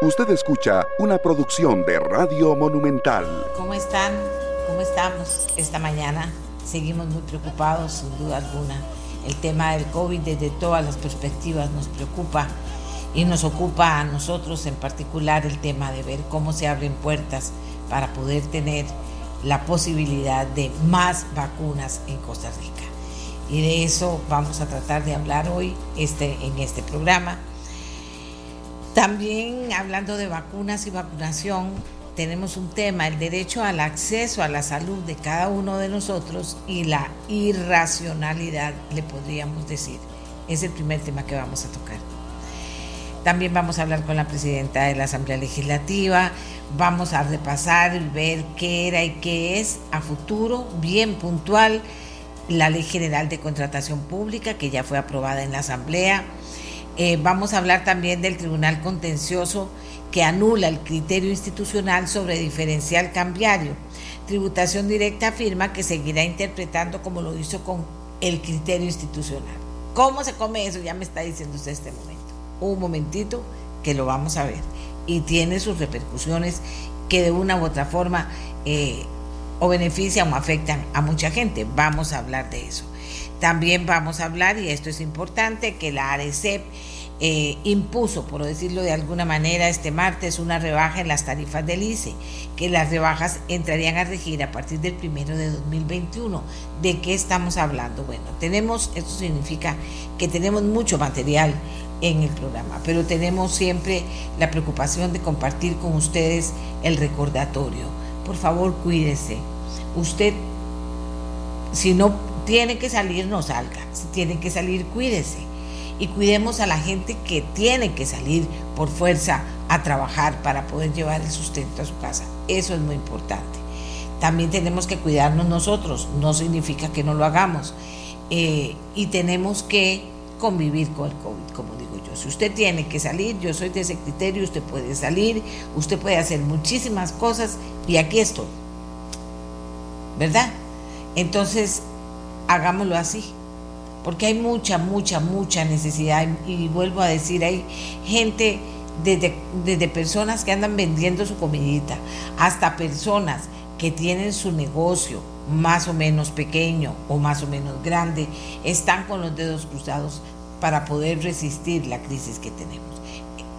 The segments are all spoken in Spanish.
Usted escucha una producción de Radio Monumental. ¿Cómo están? ¿Cómo estamos esta mañana? Seguimos muy preocupados, sin duda alguna. El tema del COVID desde todas las perspectivas nos preocupa y nos ocupa a nosotros en particular el tema de ver cómo se abren puertas para poder tener la posibilidad de más vacunas en Costa Rica. Y de eso vamos a tratar de hablar hoy este, en este programa. También hablando de vacunas y vacunación, tenemos un tema, el derecho al acceso a la salud de cada uno de nosotros y la irracionalidad, le podríamos decir. Es el primer tema que vamos a tocar. También vamos a hablar con la presidenta de la Asamblea Legislativa, vamos a repasar y ver qué era y qué es a futuro, bien puntual, la Ley General de Contratación Pública, que ya fue aprobada en la Asamblea. Eh, vamos a hablar también del Tribunal Contencioso que anula el criterio institucional sobre diferencial cambiario. Tributación Directa afirma que seguirá interpretando como lo hizo con el criterio institucional. ¿Cómo se come eso? Ya me está diciendo usted este momento un momentito que lo vamos a ver. Y tiene sus repercusiones que de una u otra forma eh, o benefician o afectan a mucha gente. Vamos a hablar de eso. También vamos a hablar, y esto es importante, que la ARECEP eh, impuso, por decirlo de alguna manera, este martes una rebaja en las tarifas del ICE, que las rebajas entrarían a regir a partir del primero de 2021. ¿De qué estamos hablando? Bueno, tenemos, esto significa que tenemos mucho material en el programa, pero tenemos siempre la preocupación de compartir con ustedes el recordatorio. Por favor, cuídese. Usted, si no tiene que salir, no salga. Si tiene que salir, cuídese. Y cuidemos a la gente que tiene que salir por fuerza a trabajar para poder llevar el sustento a su casa. Eso es muy importante. También tenemos que cuidarnos nosotros. No significa que no lo hagamos. Eh, y tenemos que convivir con el COVID, como digo yo. Si usted tiene que salir, yo soy de ese criterio, usted puede salir, usted puede hacer muchísimas cosas y aquí estoy. ¿Verdad? Entonces, hagámoslo así. Porque hay mucha, mucha, mucha necesidad. Y, vuelvo a decir, hay gente, desde, desde personas que andan vendiendo su comidita, hasta personas que tienen su negocio, más o menos pequeño o más o menos grande, están con los dedos cruzados para poder resistir la crisis que tenemos.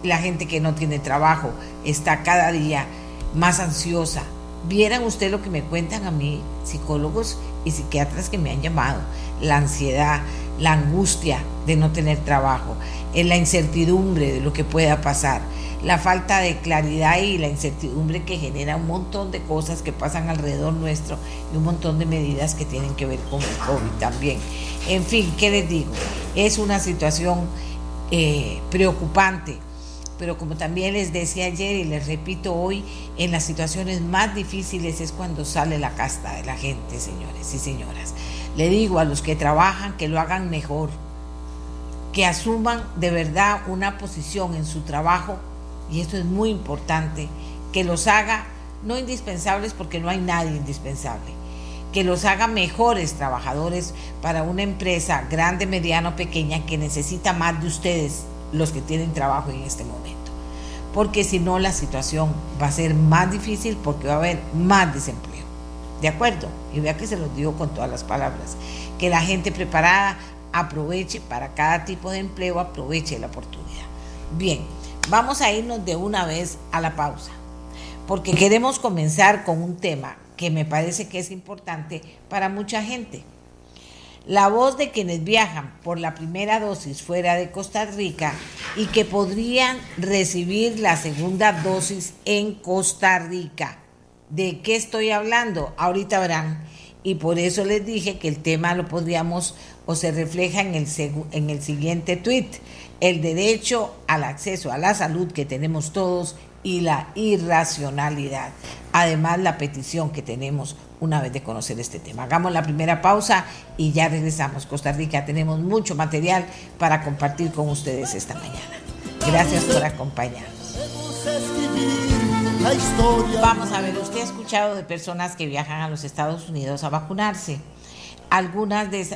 La gente que no tiene trabajo está cada día más ansiosa. Vieran usted lo que me cuentan a mí, psicólogos y psiquiatras que me han llamado, la ansiedad, la angustia de no tener trabajo, la incertidumbre de lo que pueda pasar la falta de claridad y la incertidumbre que genera un montón de cosas que pasan alrededor nuestro y un montón de medidas que tienen que ver con el COVID también. En fin, ¿qué les digo? Es una situación eh, preocupante, pero como también les decía ayer y les repito hoy, en las situaciones más difíciles es cuando sale la casta de la gente, señores y señoras. Le digo a los que trabajan que lo hagan mejor, que asuman de verdad una posición en su trabajo y esto es muy importante, que los haga no indispensables porque no hay nadie indispensable, que los haga mejores trabajadores para una empresa grande, mediana o pequeña que necesita más de ustedes, los que tienen trabajo en este momento. Porque si no, la situación va a ser más difícil porque va a haber más desempleo. ¿De acuerdo? Y vea que se los digo con todas las palabras. Que la gente preparada aproveche para cada tipo de empleo, aproveche la oportunidad. Bien. Vamos a irnos de una vez a la pausa, porque queremos comenzar con un tema que me parece que es importante para mucha gente. La voz de quienes viajan por la primera dosis fuera de Costa Rica y que podrían recibir la segunda dosis en Costa Rica. ¿De qué estoy hablando? Ahorita verán. Y por eso les dije que el tema lo podríamos o se refleja en el, en el siguiente tweet el derecho al acceso a la salud que tenemos todos y la irracionalidad. Además, la petición que tenemos una vez de conocer este tema. Hagamos la primera pausa y ya regresamos. Costa Rica, tenemos mucho material para compartir con ustedes esta mañana. Gracias por acompañarnos. Vamos a ver, usted ha escuchado de personas que viajan a los Estados Unidos a vacunarse. Algunas, de,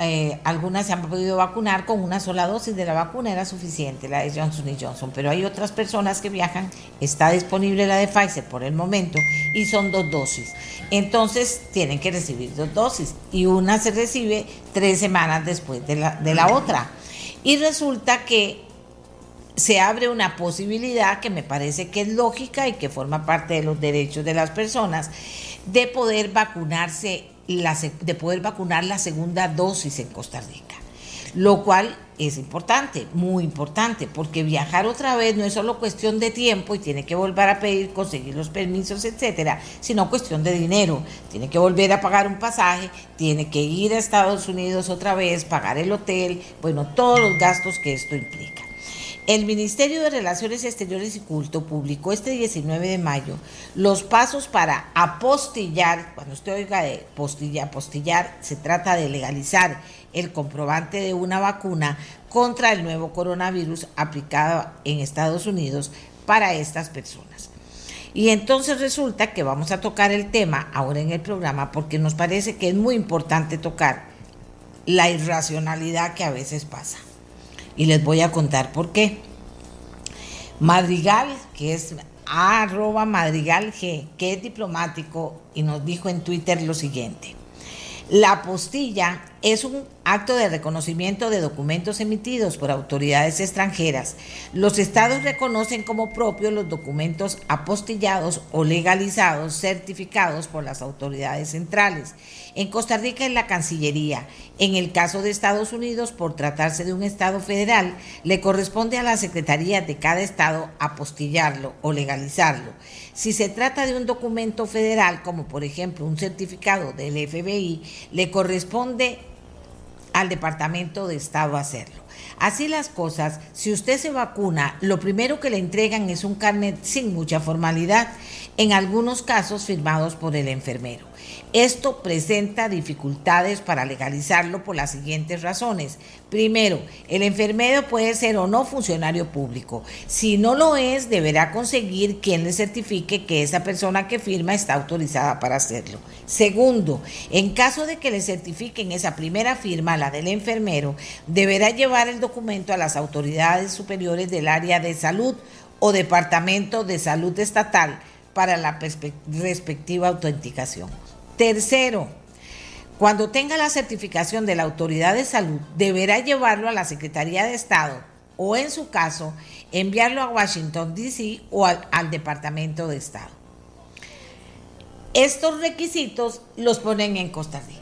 eh, algunas se han podido vacunar con una sola dosis de la vacuna, era suficiente, la de Johnson y Johnson, pero hay otras personas que viajan, está disponible la de Pfizer por el momento y son dos dosis. Entonces tienen que recibir dos dosis y una se recibe tres semanas después de la, de la otra. Y resulta que se abre una posibilidad que me parece que es lógica y que forma parte de los derechos de las personas de poder vacunarse de poder vacunar la segunda dosis en Costa Rica. Lo cual es importante, muy importante, porque viajar otra vez no es solo cuestión de tiempo y tiene que volver a pedir, conseguir los permisos, etcétera, sino cuestión de dinero. Tiene que volver a pagar un pasaje, tiene que ir a Estados Unidos otra vez, pagar el hotel, bueno, todos los gastos que esto implica. El Ministerio de Relaciones Exteriores y Culto publicó este 19 de mayo los pasos para apostillar, cuando usted oiga de postillar, apostillar, se trata de legalizar el comprobante de una vacuna contra el nuevo coronavirus aplicado en Estados Unidos para estas personas. Y entonces resulta que vamos a tocar el tema ahora en el programa porque nos parece que es muy importante tocar la irracionalidad que a veces pasa y les voy a contar por qué. Madrigal, que es arroba Madrigal G, que es diplomático y nos dijo en Twitter lo siguiente. La apostilla es un acto de reconocimiento de documentos emitidos por autoridades extranjeras. Los estados reconocen como propios los documentos apostillados o legalizados certificados por las autoridades centrales. En Costa Rica es la Cancillería. En el caso de Estados Unidos, por tratarse de un estado federal, le corresponde a la Secretaría de cada estado apostillarlo o legalizarlo. Si se trata de un documento federal, como por ejemplo un certificado del FBI, le corresponde al Departamento de Estado hacerlo. Así las cosas, si usted se vacuna, lo primero que le entregan es un carnet sin mucha formalidad, en algunos casos firmados por el enfermero. Esto presenta dificultades para legalizarlo por las siguientes razones. Primero, el enfermero puede ser o no funcionario público. Si no lo es, deberá conseguir quien le certifique que esa persona que firma está autorizada para hacerlo. Segundo, en caso de que le certifiquen esa primera firma, la del enfermero, deberá llevar el documento a las autoridades superiores del área de salud o departamento de salud estatal para la respectiva autenticación. Tercero, cuando tenga la certificación de la autoridad de salud, deberá llevarlo a la Secretaría de Estado o, en su caso, enviarlo a Washington, D.C. o al, Departamento de Estado. Estos requisitos los ponen en Costa Rica.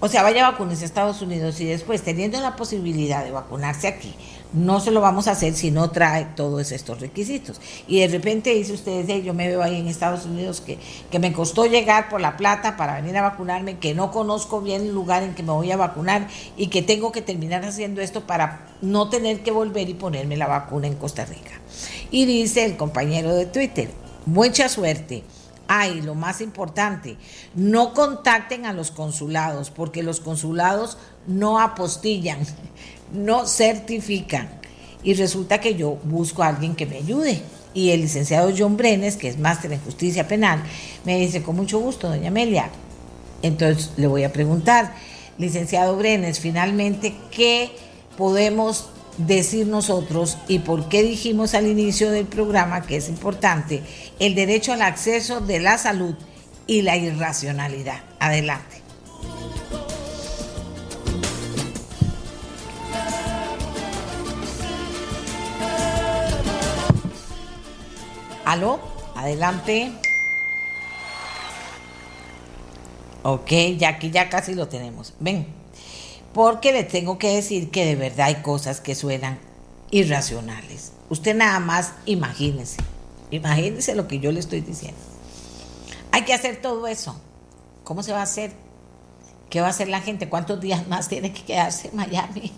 O sea, vaya a vacunarse a Estados Unidos y después, teniendo la posibilidad de vacunarse aquí, no se lo vamos a hacer si no trae todos estos requisitos. Y de repente dice ustedes, yo me veo ahí en Estados Unidos que, que me costó llegar por la plata para venir a vacunarme, que no conozco bien el lugar en que me voy a vacunar y que tengo que terminar haciendo esto para no tener que volver y ponerme la vacuna en Costa Rica. Y dice el compañero de Twitter, mucha suerte. Ay, lo más importante, no contacten a los consulados, porque los consulados no apostillan no certifican. Y resulta que yo busco a alguien que me ayude. Y el licenciado John Brenes, que es máster en justicia penal, me dice, con mucho gusto, doña Amelia. Entonces le voy a preguntar, licenciado Brenes, finalmente, ¿qué podemos decir nosotros y por qué dijimos al inicio del programa que es importante el derecho al acceso de la salud y la irracionalidad? Adelante. Aló, adelante. Ok, ya aquí ya casi lo tenemos. Ven, porque le tengo que decir que de verdad hay cosas que suenan irracionales. Usted nada más imagínese, imagínese lo que yo le estoy diciendo. Hay que hacer todo eso. ¿Cómo se va a hacer? ¿Qué va a hacer la gente? ¿Cuántos días más tiene que quedarse en Miami?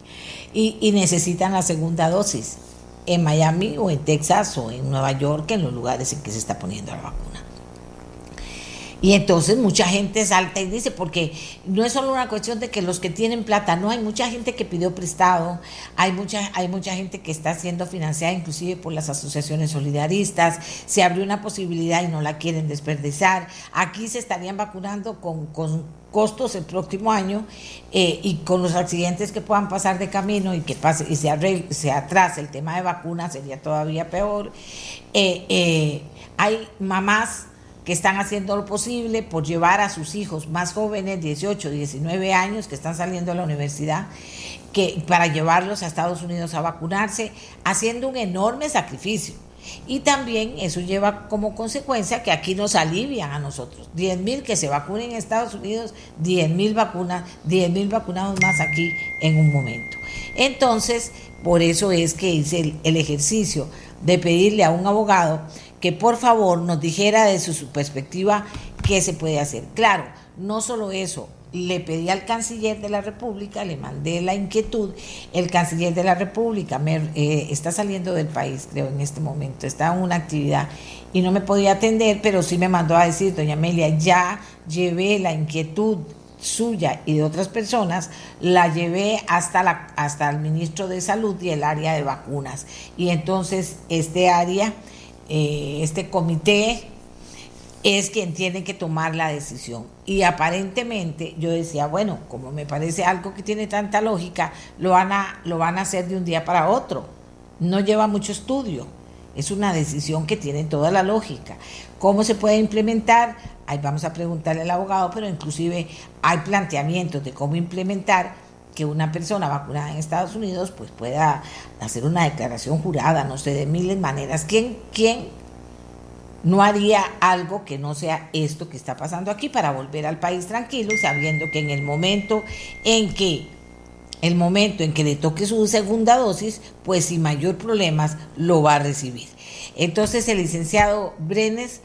Y, y necesitan la segunda dosis en Miami o en Texas o en Nueva York, en los lugares en que se está poniendo la vacuna. Y entonces mucha gente salta y dice, porque no es solo una cuestión de que los que tienen plata, no, hay mucha gente que pidió prestado, hay mucha, hay mucha gente que está siendo financiada inclusive por las asociaciones solidaristas, se abrió una posibilidad y no la quieren desperdiciar. Aquí se estarían vacunando con, con costos el próximo año eh, y con los accidentes que puedan pasar de camino y que pase y se, se atrase el tema de vacunas sería todavía peor. Eh, eh, hay mamás que están haciendo lo posible por llevar a sus hijos más jóvenes, 18, 19 años, que están saliendo de la universidad, que, para llevarlos a Estados Unidos a vacunarse, haciendo un enorme sacrificio. Y también eso lleva como consecuencia que aquí nos alivian a nosotros. 10 mil que se vacunen en Estados Unidos, 10 mil vacunas, 10 mil vacunados más aquí en un momento. Entonces, por eso es que hice el ejercicio de pedirle a un abogado que por favor nos dijera de su, perspectiva qué se puede hacer. Claro, no solo eso, le pedí al canciller de la República, le mandé la inquietud, el canciller de la República eh, está saliendo del país, creo, en este momento, está en una actividad y no me podía atender, pero sí me mandó a decir, doña Amelia, ya llevé la inquietud suya y de otras personas, la llevé hasta, la, hasta el ministro de Salud y el área de vacunas. Y entonces este área eh, este comité es quien tiene que tomar la decisión. Y aparentemente yo decía, bueno, como me parece algo que tiene tanta lógica, lo van a, lo van a hacer de un día para otro. No lleva mucho estudio. Es una decisión que tiene toda la lógica. ¿Cómo se puede implementar? Ahí vamos a preguntarle al abogado, pero inclusive hay planteamientos de cómo implementar que una persona vacunada en Estados Unidos pues pueda hacer una declaración jurada, no sé, de miles maneras. ¿Quién, quién no haría algo que no sea esto que está pasando aquí para volver al país tranquilo, sabiendo que en el momento en que el momento en que le toque su segunda dosis, pues sin mayor problemas lo va a recibir. Entonces el licenciado Brenes,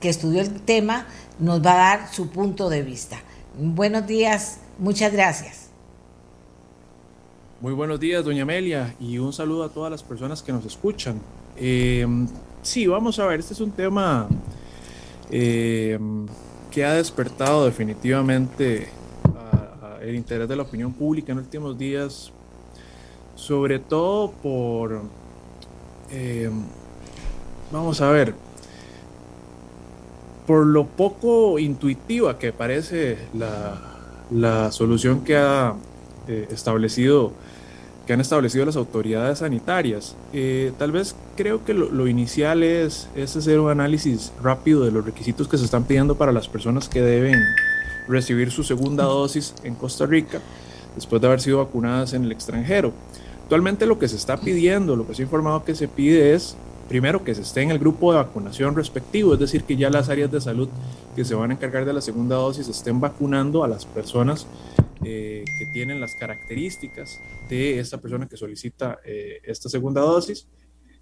que estudió el tema, nos va a dar su punto de vista. Buenos días, muchas gracias. Muy buenos días, doña Amelia, y un saludo a todas las personas que nos escuchan. Eh, sí, vamos a ver, este es un tema eh, que ha despertado definitivamente el interés de la opinión pública en los últimos días, sobre todo por, eh, vamos a ver, por lo poco intuitiva que parece la, la solución que ha establecido que han establecido las autoridades sanitarias. Eh, tal vez creo que lo, inicial es, es, hacer un análisis rápido de los requisitos que se están pidiendo para las personas que deben recibir su segunda dosis en Costa Rica después de haber sido vacunadas en el extranjero. Actualmente lo que se está pidiendo, lo que se ha informado que se pide es, primero, que se esté en el grupo de vacunación respectivo, es decir, que ya las áreas de salud que se van a encargar de la segunda dosis estén vacunando a las personas eh, que tienen las características de esta persona que solicita eh, esta segunda dosis.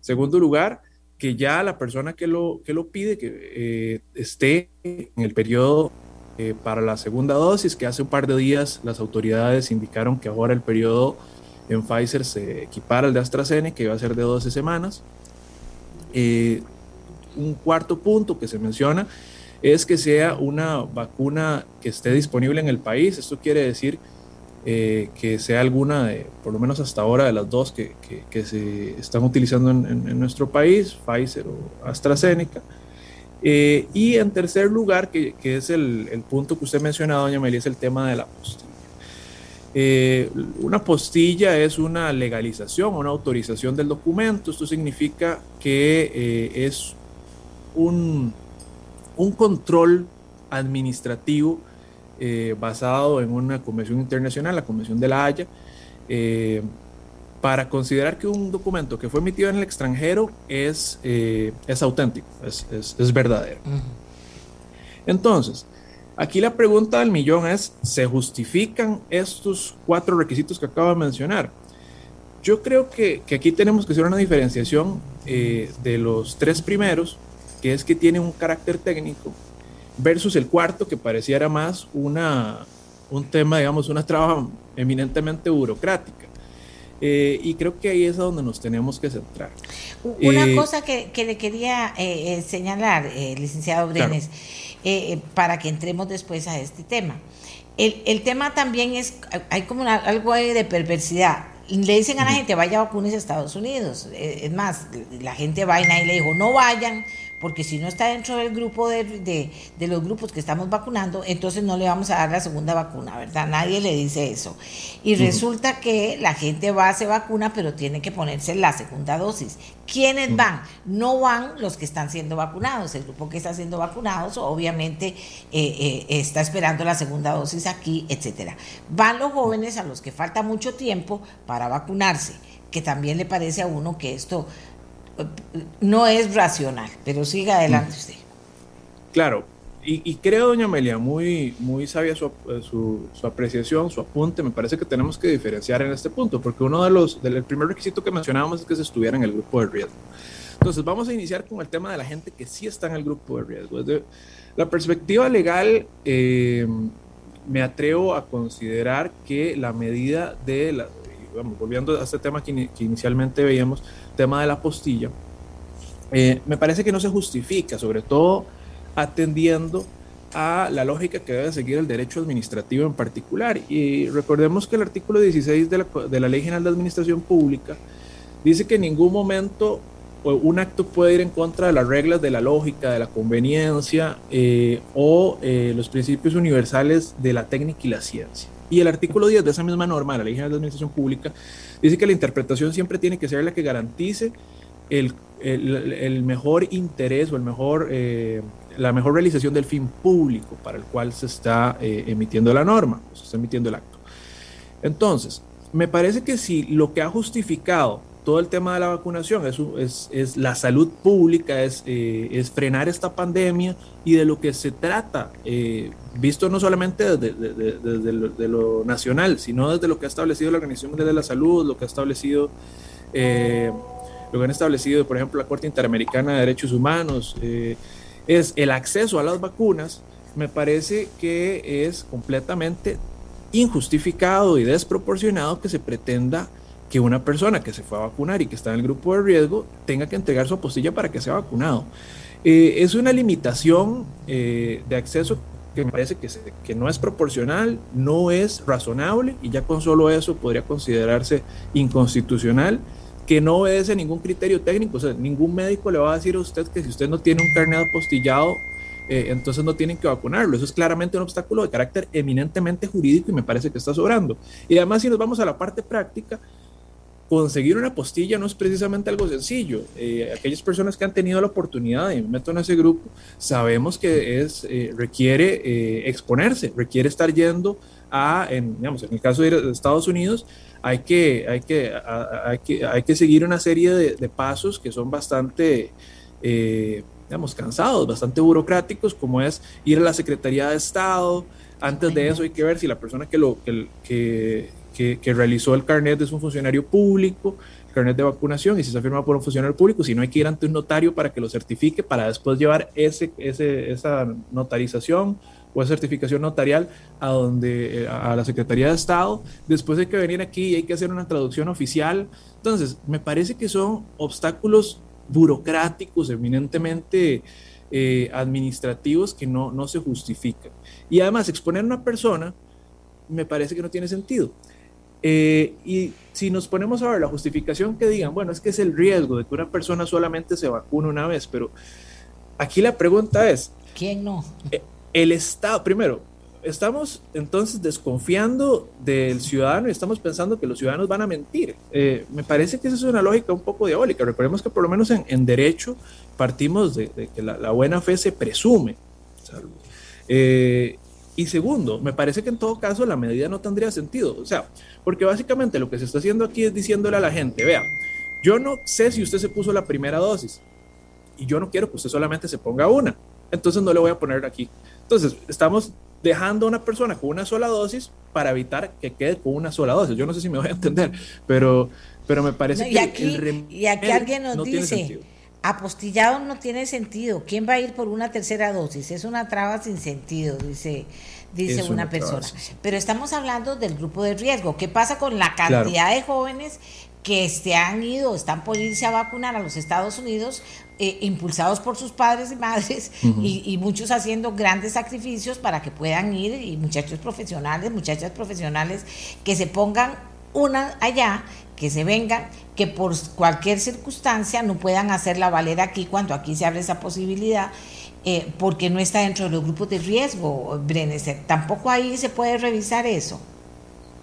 Segundo lugar, que ya la persona que lo, que lo pide que eh, esté en el periodo para la segunda dosis, que hace un par de días las autoridades indicaron que ahora el periodo en Pfizer se equipara al de AstraZeneca, que va a ser de 12 semanas. un cuarto punto que se menciona es que sea una vacuna que esté disponible en el país. Esto quiere decir eh, que sea alguna, de, por lo menos hasta ahora, de las dos que, se están utilizando en, nuestro país, Pfizer o AstraZeneca. Eh, y en tercer lugar, que, es el, punto que usted mencionado, doña Amelia, es el tema de la postilla. Eh, una postilla es una legalización, una autorización del documento. Esto significa que es un, un control administrativo eh, basado en una convención internacional, la Convención de la Haya, eh, para considerar que un documento que fue emitido en el extranjero es, eh, es auténtico, es, es, verdadero. Entonces, aquí la pregunta del millón es, ¿se justifican estos cuatro requisitos que acabo de mencionar? Yo creo que, que aquí tenemos que hacer una diferenciación de los tres primeros, que es que tiene un carácter técnico, versus el cuarto, que pareciera más una, un tema, digamos, una traba eminentemente burocrática. Eh, y creo que ahí es a donde nos tenemos que centrar. Una eh, cosa que, le quería eh, señalar, licenciado Brenes, para que entremos después a este tema. El, el tema también es, hay como algo de perversidad. Le dicen a la gente, vaya a vacunas a Estados Unidos. Es más, la gente va y nadie le dijo, no vayan, porque si no está dentro del grupo de, de, los grupos que estamos vacunando, entonces no le vamos a dar la segunda vacuna, ¿verdad? Nadie le dice eso. Y resulta que la gente va, a se vacuna, pero tiene que ponerse la segunda dosis. ¿Quiénes van? No van los que están siendo vacunados. El grupo que está siendo vacunados obviamente eh, eh, está esperando la segunda dosis aquí, etcétera. Van los jóvenes a los que falta mucho tiempo para vacunarse, que también le parece a uno que esto no es racional, pero siga adelante usted. Claro, y, creo, doña Amelia, muy, muy sabia su, su, apreciación, su apunte. Me parece que tenemos que diferenciar en este punto, porque uno de los, del primer requisito que mencionábamos es que se estuviera en el grupo de riesgo. Entonces, vamos a iniciar con el tema de la gente que sí está en el grupo de riesgo. Desde la perspectiva legal, eh, me atrevo a considerar que la medida de la, vamos, volviendo a este tema que, inicialmente veíamos, tema de la postilla, eh, me parece que no se justifica, sobre todo atendiendo a la lógica que debe seguir el derecho administrativo en particular. Y recordemos que el artículo 16 de la, de la Ley General de Administración Pública dice que en ningún momento un acto puede ir en contra de las reglas de la lógica, de la conveniencia eh, o eh, los principios universales de la técnica y la ciencia. Y el artículo 10 de esa misma norma, la Ley General de Administración Pública, dice que la interpretación siempre tiene que ser la que garantice el, el, mejor interés o el mejor, eh, la mejor realización del fin público para el cual se está eh, emitiendo la norma, o se está emitiendo el acto. Entonces, me parece que si lo que ha justificado todo el tema de la vacunación es, es, la salud pública, es, eh, es, frenar esta pandemia y de lo que se trata, eh, visto no solamente desde, lo, nacional, sino desde lo que ha establecido la Organización Mundial de la Salud, lo que ha establecido, eh, lo que han establecido, por ejemplo, la Corte Interamericana de Derechos Humanos, es el acceso a las vacunas, me parece que es completamente injustificado y desproporcionado que se pretenda que una persona que se fue a vacunar y que está en el grupo de riesgo tenga que entregar su apostilla para que sea vacunado. Eh, es una limitación eh, de acceso que me parece que, que, no es proporcional, no es razonable y ya con solo eso podría considerarse inconstitucional, que no obedece ningún criterio técnico. O sea, ningún médico le va a decir a usted que si usted no tiene un carnet apostillado, eh, entonces no tienen que vacunarlo. Eso es claramente un obstáculo de carácter eminentemente jurídico y me parece que está sobrando. Y además, si nos vamos a la parte práctica, conseguir una postilla no es precisamente algo sencillo. Eh, aquellas personas que han tenido la oportunidad de meto en ese grupo, sabemos que es, eh, requiere eh, exponerse, requiere estar yendo a, en, digamos, en el caso de Estados Unidos, hay que, hay que, hay que, hay que seguir una serie de, pasos que son bastante, digamos, cansados, bastante burocráticos, como es ir a la Secretaría de Estado. Antes de eso hay que ver si la persona que lo que, que que, realizó el carnet es un funcionario público, el carnet de vacunación, y si está firmado por un funcionario público, si no hay que ir ante un notario para que lo certifique, para después llevar ese, esa notarización o esa certificación notarial a, donde, a la Secretaría de Estado. Después hay que venir aquí y hay que hacer una traducción oficial. Entonces, me parece que son obstáculos burocráticos, eminentemente eh, administrativos que no, no se justifican. Y además, exponer a una persona me parece que no tiene sentido. Eh, y si nos ponemos a ver la justificación que digan, bueno, es que es el riesgo de que una persona solamente se vacune una vez, pero aquí la pregunta es, ¿quién no? Eh, el Estado, primero, estamos entonces desconfiando del ciudadano y estamos pensando que los ciudadanos van a mentir. Eh, me parece que esa es una lógica un poco diabólica. Recordemos que por lo menos en, derecho partimos de, que la, buena fe se presume. Y segundo, me parece que en todo caso la medida no tendría sentido. O sea, porque básicamente lo que se está haciendo aquí es diciéndole a la gente, vea, yo no sé si usted se puso la primera dosis y yo no quiero que usted solamente se ponga una. Entonces no le voy a poner aquí. Entonces, estamos dejando a una persona con una sola dosis para evitar que quede con una sola dosis. Yo no sé si me voy a entender, pero, pero me parece que aquí, y aquí alguien nos dice, apostillado no tiene sentido. ¿Quién va a ir por una tercera dosis? Es una traba sin sentido, dice, dice una, persona. Pero estamos hablando del grupo de riesgo. ¿Qué pasa con la cantidad de jóvenes que se han ido, están por irse a vacunar a los Estados Unidos, eh, impulsados por sus padres y madres, y, y, muchos haciendo grandes sacrificios para que puedan ir, y muchachos profesionales, muchachas profesionales, que se pongan una allá, que se vengan que por cualquier circunstancia no puedan hacerla valer aquí cuando aquí se abre esa posibilidad, eh, porque no está dentro de los grupos de riesgo, Brenes. Tampoco ahí se puede revisar eso.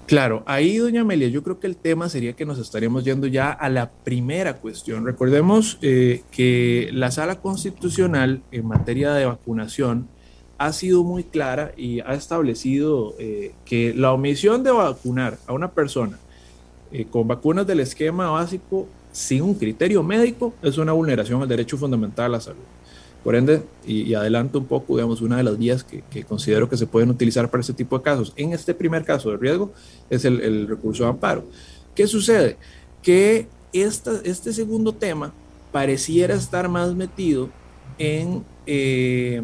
Claro, ahí, doña Amelia, yo creo que el tema sería que nos estaríamos yendo ya a la primera cuestión. Recordemos eh, que la sala constitucional en materia de vacunación ha sido muy clara y ha establecido eh, que la omisión de vacunar a una persona eh, con vacunas del esquema básico sin un criterio médico es una vulneración al derecho fundamental a la salud. Por ende, y, adelanto un poco, digamos, una de las vías que, considero que se pueden utilizar para este tipo de casos, en este primer caso de riesgo, es el, recurso de amparo. ¿Qué sucede? Que esta, este segundo tema pareciera estar más metido en eh,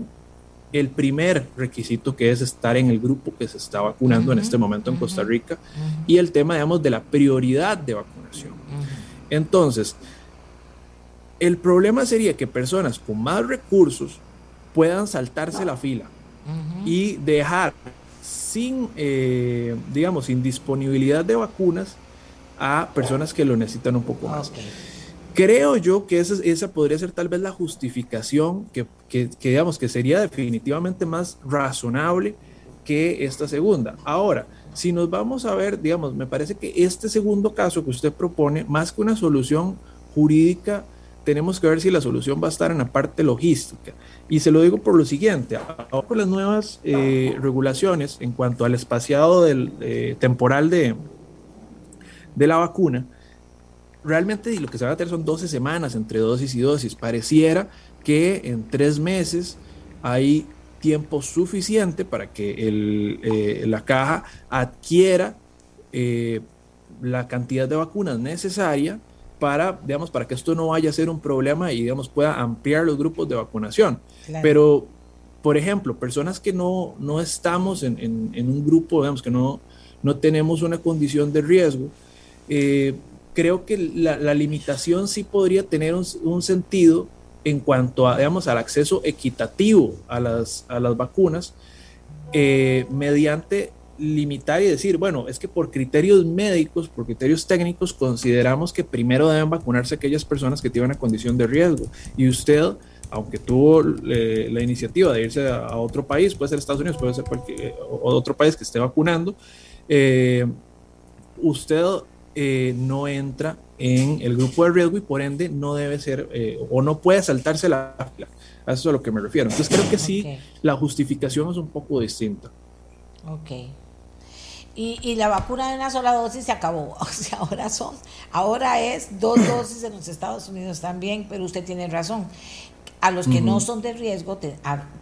el primer requisito que es estar en el grupo que se está vacunando en este momento en Costa Rica y el tema, digamos, de la prioridad de vacunación. Entonces, el problema sería que personas con más recursos puedan saltarse la fila y dejar sin, eh, digamos, sin disponibilidad de vacunas a personas que lo necesitan un poco más. Creo yo que esa, podría ser tal vez la justificación que, digamos, que sería definitivamente más razonable que esta segunda. Ahora, si nos vamos a ver, digamos, me parece que este segundo caso que usted propone, más que una solución jurídica, tenemos que ver si la solución va a estar en la parte logística. Y se lo digo por lo siguiente, ahora con las nuevas eh, regulaciones en cuanto al espaciado eh, temporal de la vacuna, realmente lo que se va a hacer son 12 semanas entre dosis y dosis. Pareciera que en tres meses hay tiempo suficiente para que el, eh, la caja adquiera eh, la cantidad de vacunas necesaria para, digamos, para que esto no vaya a ser un problema y, digamos, pueda ampliar los grupos de vacunación. Pero, por ejemplo, personas que no, no estamos en, en, un grupo, digamos, que no, no tenemos una condición de riesgo, eh, creo que la, limitación sí podría tener un, sentido en cuanto a, digamos, al acceso equitativo a las, a las vacunas, eh, mediante limitar y decir, bueno, es que por criterios médicos, por criterios técnicos, consideramos que primero deben vacunarse aquellas personas que tienen una condición de riesgo. Y usted, aunque tuvo eh, la iniciativa de irse a, otro país, puede ser Estados Unidos, puede ser cualquier, otro país que esté vacunando, eh, usted eh, no entra en el grupo de riesgo y por ende no debe ser eh, o no puede saltarse la fila. A eso es a lo que me refiero. Entonces creo que sí, la justificación es un poco distinta. Ok. Y, y, la vacuna de una sola dosis se acabó. O sea, ahora son, ahora es dos dosis en los Estados Unidos también, pero usted tiene razón. A los que no son de riesgo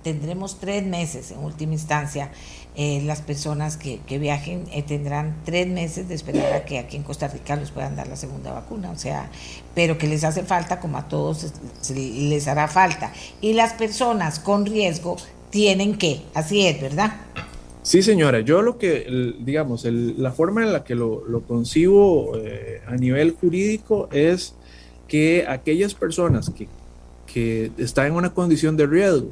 tendremos tres meses en última instancia eh, las personas que, viajen eh, tendrán tres meses de esperar a que aquí en Costa Rica les puedan dar la segunda vacuna, o sea, pero que les hace falta, como a todos les hará falta. Y las personas con riesgo tienen que, así es, ¿verdad? Sí, señora, yo lo que, digamos, la forma en la que lo, concibo eh, a nivel jurídico es que aquellas personas que, que están en una condición de riesgo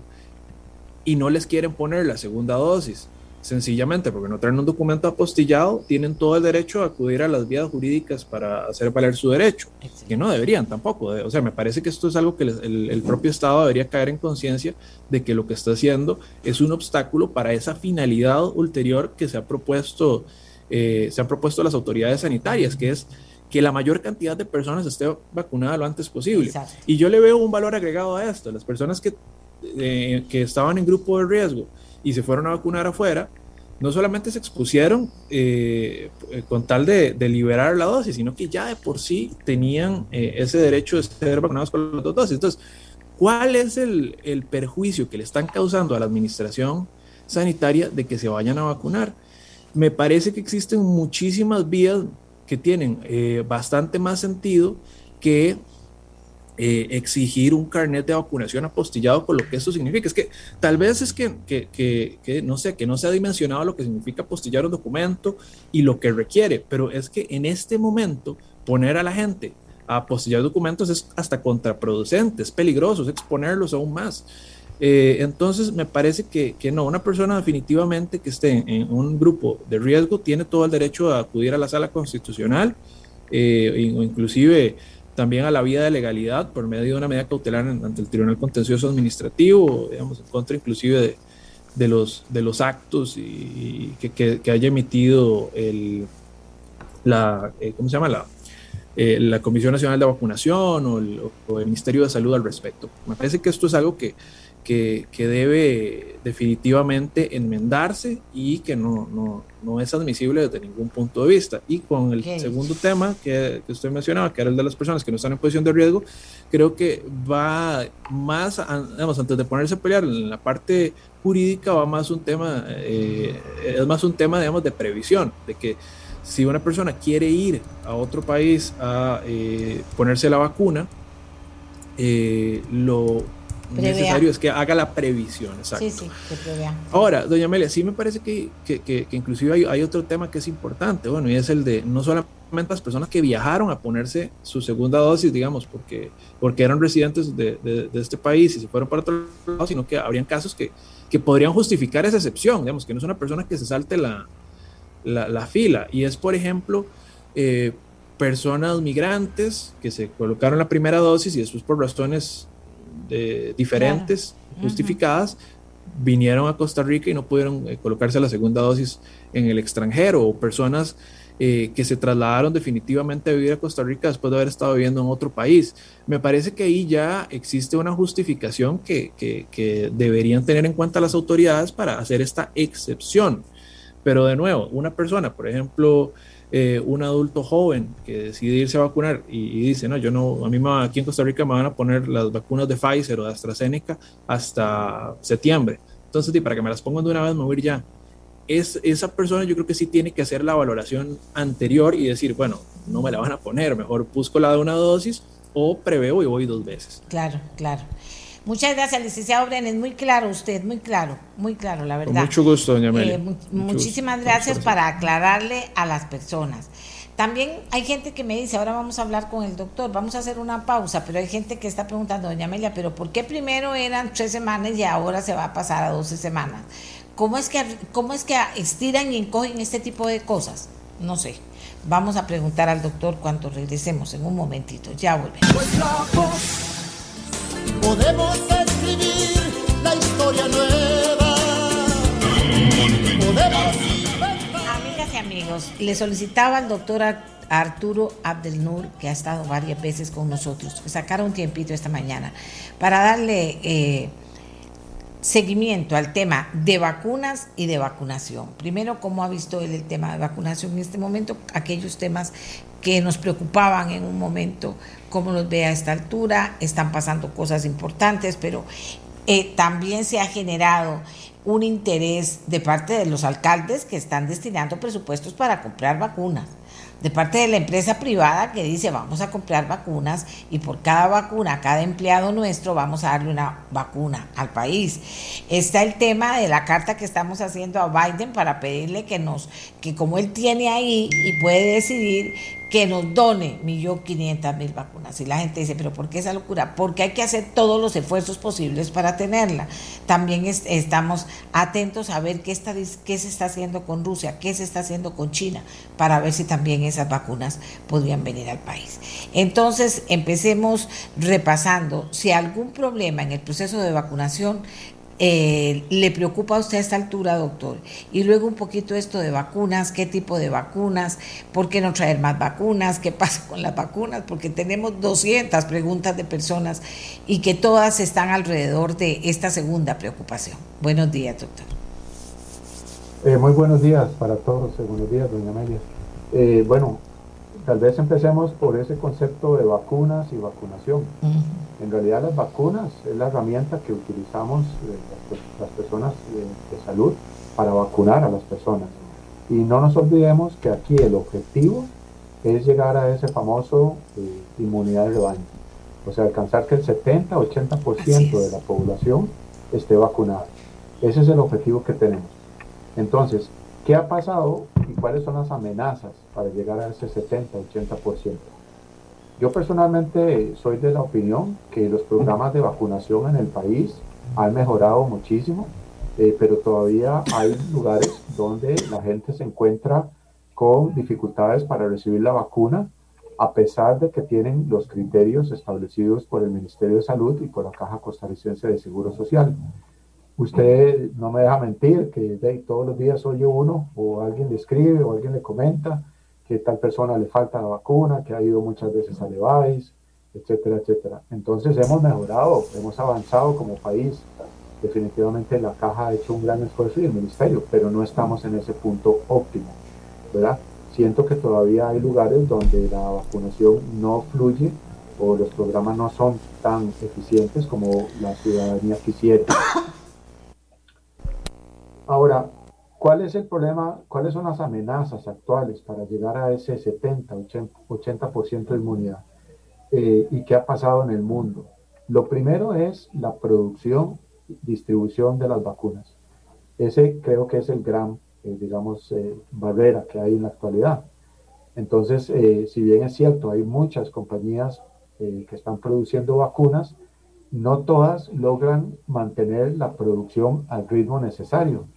y no les quieren poner la segunda dosis, sencillamente porque no traen un documento apostillado, tienen todo el derecho a acudir a las vías jurídicas para hacer valer su derecho, que no deberían tampoco. O sea, me parece que esto es algo que el, propio Estado debería caer en conciencia de que lo que está haciendo es un obstáculo para esa finalidad ulterior que se ha propuesto, eh, se han propuesto las autoridades sanitarias, que es que la mayor cantidad de personas esté vacunada lo antes posible. Y yo le veo un valor agregado a esto. Las personas que, eh, que estaban en grupo de riesgo, y se fueron a vacunar afuera, no solamente se expusieron eh, con tal de, liberar la dosis, sino que ya de por sí tenían eh, ese derecho de ser vacunados con las dos dosis. Entonces, ¿cuál es el, el, perjuicio que le están causando a la administración sanitaria de que se vayan a vacunar? Me parece que existen muchísimas vías que tienen eh, bastante más sentido que eh, exigir un carnet de vacunación apostillado con lo que eso significa. Es que tal vez es que, que, que, no sé, que no se ha dimensionado lo que significa apostillar un documento y lo que requiere, pero es que en este momento poner a la gente a apostillar documentos es hasta contraproducente, es peligroso, es exponerlos aún más. Eh, entonces, me parece que, que, no, una persona definitivamente que esté en, un grupo de riesgo tiene todo el derecho a acudir a la sala constitucional eh, o inclusive también a la vía de legalidad por medio de una medida cautelar ante el Tribunal Contencioso Administrativo, digamos, en contra inclusive de, de los, de los actos y, que, que, haya emitido el, la, eh, ¿cómo se llama? La, la Comisión Nacional de Vacunación o el, o el Ministerio de Salud al respecto. Me parece que esto es algo que, que, debe definitivamente enmendarse y que no, no, no, es admisible desde ningún punto de vista. Y con el segundo tema que, que, usted mencionaba, que era el de las personas que no están en posición de riesgo, creo que va más, digamos, antes de ponerse a pelear en la parte jurídica, va más un tema, eh, es más un tema, digamos, de previsión, de que si una persona quiere ir a otro país a eh, ponerse la vacuna, eh, lo necesario es que haga la previsión. Exacto. Sí, sí, que. Ahora, doña Amelia, sí me parece que, que, que, inclusive hay, hay, otro tema que es importante, bueno, y es el de no solamente las personas que viajaron a ponerse su segunda dosis, digamos, porque, porque eran residentes de, de, este país y se fueron para otro lado, sino que habrían casos que, que podrían justificar esa excepción, digamos, que no es una persona que se salte la, la, la fila. Y es, por ejemplo, eh, personas migrantes que se colocaron la primera dosis y después por razones diferentes, justificadas, vinieron a Costa Rica y no pudieron eh, colocarse la segunda dosis en el extranjero, o personas eh, que se trasladaron definitivamente a vivir a Costa Rica después de haber estado viviendo en otro país. Me parece que ahí ya existe una justificación que, que deberían tener en cuenta las autoridades para hacer esta excepción. Pero de nuevo, una persona, por ejemplo, eh, un adulto joven que decide irse a vacunar y, dice, no, yo no, a mí me, aquí en Costa Rica me van a poner las vacunas de Pfizer o de AstraZeneca hasta septiembre. Entonces, para que me las pongan de una vez, me voy a ir ya. Es, esa persona yo creo que sí tiene que hacer la valoración anterior y decir, bueno, no me la van a poner, mejor busco la de una dosis o preveo y voy dos veces. Claro, claro. Muchas gracias, licenciado Brenes. Muy claro usted, muy claro, muy claro, la verdad. mucho gusto, doña Amelia. Eh, muchísimas gracias para aclararle a las personas. También hay gente que me dice, ahora vamos a hablar con el doctor, vamos a hacer una pausa, pero hay gente que está preguntando, doña Amelia, pero ¿por qué primero eran tres semanas y ahora se va a pasar a doce semanas? ¿Cómo es que, cómo es que estiran y encogen este tipo de cosas? No sé. Vamos a preguntar al doctor cuando regresemos en un momentito. Ya volvemos podemos escribir la historia nueva. Amigas y amigos, le solicitaba al doctor Arturo Abdelnur, que ha estado varias veces con nosotros, que sacara un tiempito esta mañana para darle eh, seguimiento al tema de vacunas y de vacunación. Primero, ¿cómo ha visto él el tema de vacunación en este momento? Aquellos temas que nos preocupaban en un momento, cómo los ve a esta altura, están pasando cosas importantes, pero eh, también se ha generado un interés de parte de los alcaldes que están destinando presupuestos para comprar vacunas de parte de la empresa privada que dice vamos a comprar vacunas y por cada vacuna, cada empleado nuestro vamos a darle una vacuna al país. Está el tema de la carta que estamos haciendo a Biden para pedirle que nos, que como él tiene ahí y puede decidir que nos done 1.500.000 vacunas. Y la gente dice, pero ¿por qué esa locura? Porque hay que hacer todos los esfuerzos posibles para tenerla. También estamos atentos a ver qué, está, qué se está haciendo con Rusia, qué se está haciendo con China, para ver si también esas vacunas podrían venir al país. Entonces, empecemos repasando si algún problema en el proceso de vacunación eh, le preocupa a usted a esta altura, doctor? Y luego un poquito esto de vacunas, qué tipo de vacunas, por qué no traer más vacunas, qué pasa con las vacunas, porque tenemos 200 preguntas de personas y que todas están alrededor de esta segunda preocupación. Buenos días, doctor. Eh, muy buenos días para todos, eh, buenos días, doña Amelia. bueno, tal vez empecemos por ese concepto de vacunas y vacunación. En realidad las vacunas es la herramienta que utilizamos eh, las, personas de, salud para vacunar a las personas. Y no nos olvidemos que aquí el objetivo es llegar a ese famoso eh, inmunidad de rebaño. O sea, alcanzar que el 70-80% de la población esté vacunada. Ese es el objetivo que tenemos. Entonces, ¿qué ha pasado y cuáles son las amenazas para llegar a ese 70-80%? Yo personalmente soy de la opinión que los programas de vacunación en el país han mejorado muchísimo, eh, pero todavía hay lugares donde la gente se encuentra con dificultades para recibir la vacuna, a pesar de que tienen los criterios establecidos por el Ministerio de Salud y por la Caja Costarricense de Seguro Social. Usted no me deja mentir que todos los días oye uno o alguien le escribe o alguien le comenta que tal persona le falta la vacuna, que ha ido muchas veces a Levi's, etcétera, etcétera. Entonces hemos mejorado, hemos avanzado como país. Definitivamente la caja ha hecho un gran esfuerzo y el ministerio, pero no estamos en ese punto óptimo, ¿verdad? Siento que todavía hay lugares donde la vacunación no fluye o los programas no son tan eficientes como la ciudadanía quisiera. Ahora, ¿Cuál es el problema? ¿Cuáles son las amenazas actuales para llegar a ese 70, 80%, de inmunidad? Eh, ¿Y qué ha pasado en el mundo? Lo primero es la producción, distribución de las vacunas. Ese creo que es el gran, eh, digamos, eh, barrera que hay en la actualidad. Entonces, si bien es cierto, hay muchas compañías que están produciendo vacunas, no todas logran mantener la producción al ritmo necesario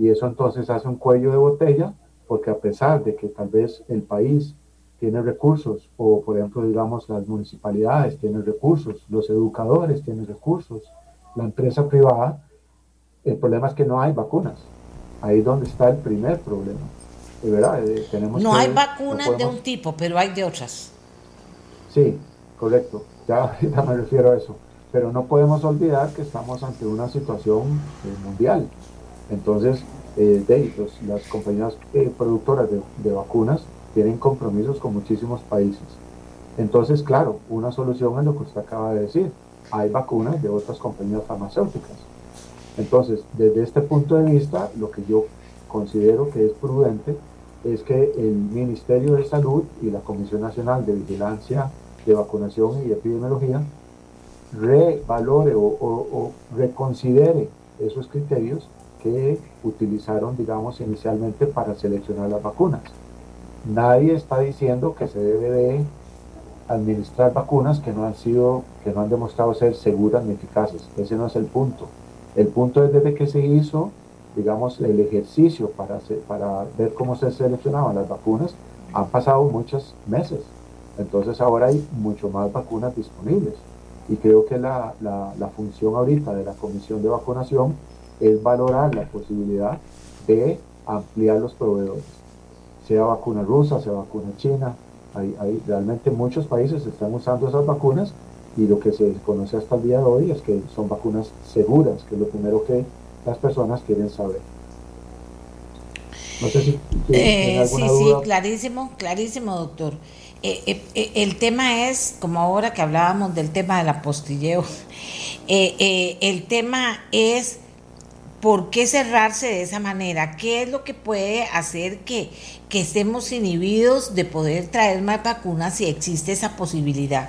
y eso entonces hace un cuello de botella porque a pesar de que tal vez el país tiene recursos o por ejemplo digamos las municipalidades tienen recursos, los educadores tienen recursos, la empresa privada, el problema es que no hay vacunas. Ahí es donde está el primer problema. De verdad, eh, tenemos no hay vacunas de un tipo, pero hay de otras. Sí, correcto. Ya, ya me refiero a eso. Pero no podemos olvidar que estamos ante una situación eh, mundial entonces, eh, las compañías eh, productoras de, vacunas tienen compromisos con muchísimos países. Entonces, claro, una solución es lo que usted acaba de decir. Hay vacunas de otras compañías farmacéuticas. Entonces, desde este punto de vista, lo que yo considero que es prudente es que el Ministerio de Salud y la Comisión Nacional de Vigilancia de Vacunación y Epidemiología revalore o reconsidere esos criterios que utilizaron, digamos, inicialmente para seleccionar las vacunas. Nadie está diciendo que se debe de administrar vacunas que no han sido, que no han demostrado ser seguras ni eficaces. Ese no es el punto. El punto es desde que se hizo, digamos, el ejercicio para, para ver cómo se seleccionaban las vacunas, han pasado muchos meses. Entonces ahora hay mucho más vacunas disponibles. Y creo que la, la, la función ahorita de la Comisión de Vacunación es valorar la posibilidad de ampliar los proveedores, sea vacuna rusa, sea vacuna china. Hay, hay, realmente muchos países están usando esas vacunas y lo que se conoce hasta el día de hoy es que son vacunas seguras, que es lo primero que las personas quieren saber. No sé si, eh, sí, sí, clarísimo, clarísimo, doctor. Eh, eh, el tema es, como ahora que hablábamos del tema del apostilleo, el tema es ¿Por qué cerrarse de esa manera? ¿Qué es lo que puede hacer que, estemos inhibidos de poder traer más vacunas si existe esa posibilidad?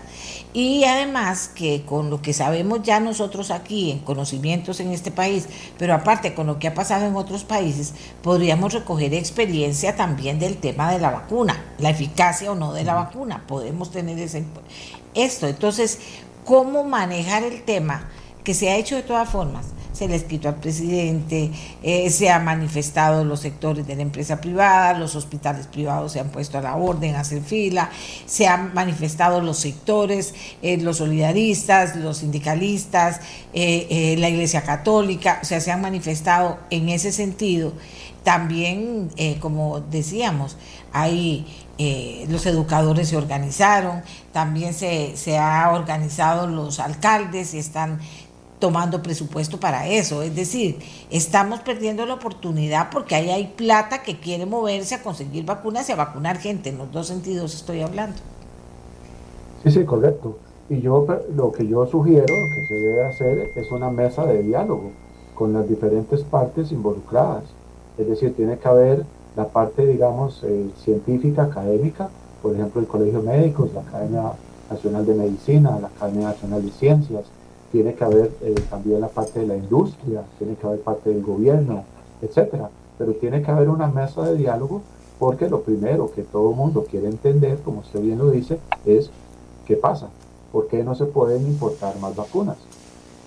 Y además que con lo que sabemos ya nosotros aquí en conocimientos en este país, pero aparte con lo que ha pasado en otros países, podríamos recoger experiencia también del tema de la vacuna, la eficacia o no de la vacuna. Podemos tener ese, esto. Entonces, ¿cómo manejar el tema que se ha hecho de todas formas? Se le escrito al presidente, eh, se han manifestado los sectores de la empresa privada, los hospitales privados se han puesto a la orden, a hacer fila, se han manifestado los sectores, eh, los solidaristas, los sindicalistas, eh, la Iglesia Católica, o sea, se han manifestado en ese sentido. También, como decíamos, hay los educadores se organizaron, también se, se ha organizado los alcaldes y están tomando presupuesto para eso. Es decir, estamos perdiendo la oportunidad porque ahí hay plata que quiere moverse a conseguir vacunas y a vacunar gente. En los dos sentidos estoy hablando. Sí, sí, correcto. Y yo lo que yo sugiero que se debe hacer es una mesa de diálogo con las diferentes partes involucradas. Es decir, tiene que haber la parte, digamos, eh, científica, académica, por ejemplo, el Colegio Médicos, la Academia Nacional de Medicina, la Academia Nacional de Ciencias, tiene que haber eh, también la parte de la industria, tiene que haber parte del gobierno, etcétera. Pero tiene que haber una mesa de diálogo porque lo primero que todo mundo quiere entender, como usted bien lo dice, es qué pasa, por qué no se pueden importar más vacunas.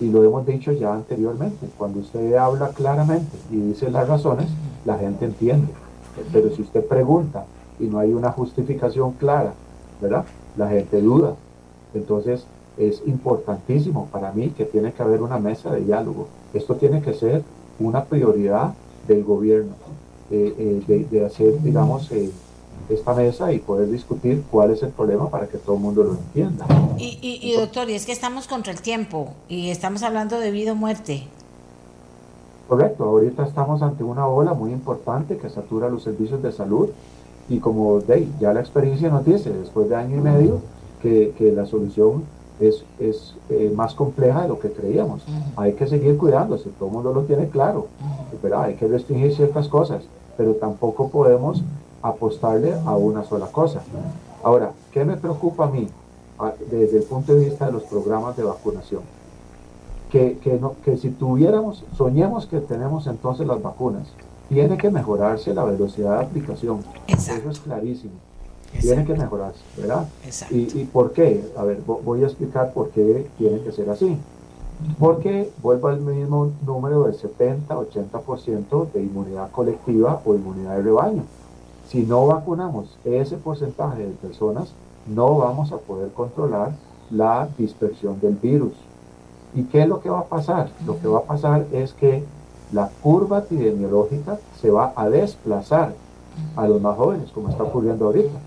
Y lo hemos dicho ya anteriormente, cuando usted habla claramente y dice las razones, la gente entiende. Pero si usted pregunta y no hay una justificación clara, ¿verdad? La gente duda. Entonces, es importantísimo para mí que tiene que haber una mesa de diálogo. Esto tiene que ser una prioridad del gobierno, eh, eh, de, hacer, digamos, eh, esta mesa y poder discutir cuál es el problema para que todo el mundo lo entienda. Y, y, doctor, y es que estamos contra el tiempo y estamos hablando de vida o muerte. Correcto, ahorita estamos ante una ola muy importante que satura los servicios de salud y como de, ya la experiencia nos dice, después de año y medio, que, que la solución es, es eh, más compleja de lo que creíamos. Hay que seguir cuidándose, todo el mundo lo tiene claro, pero hay que restringir ciertas cosas, pero tampoco podemos apostarle a una sola cosa. Ahora, ¿qué me preocupa a mí ah, desde el punto de vista de los programas de vacunación? Que, que, no, que si tuviéramos, soñemos que tenemos entonces las vacunas, tiene que mejorarse la velocidad de aplicación. Eso es clarísimo tiene que mejorarse, ¿verdad? ¿Y, ¿Y, por qué? A ver, voy a explicar por qué tiene que ser así. Porque vuelvo al mismo número del 70-80% de inmunidad colectiva o inmunidad de rebaño. Si no vacunamos ese porcentaje de personas, no vamos a poder controlar la dispersión del virus. ¿Y qué es lo que va a pasar? Lo que va a pasar es que la curva epidemiológica se va a desplazar a los más jóvenes, como está ocurriendo ahorita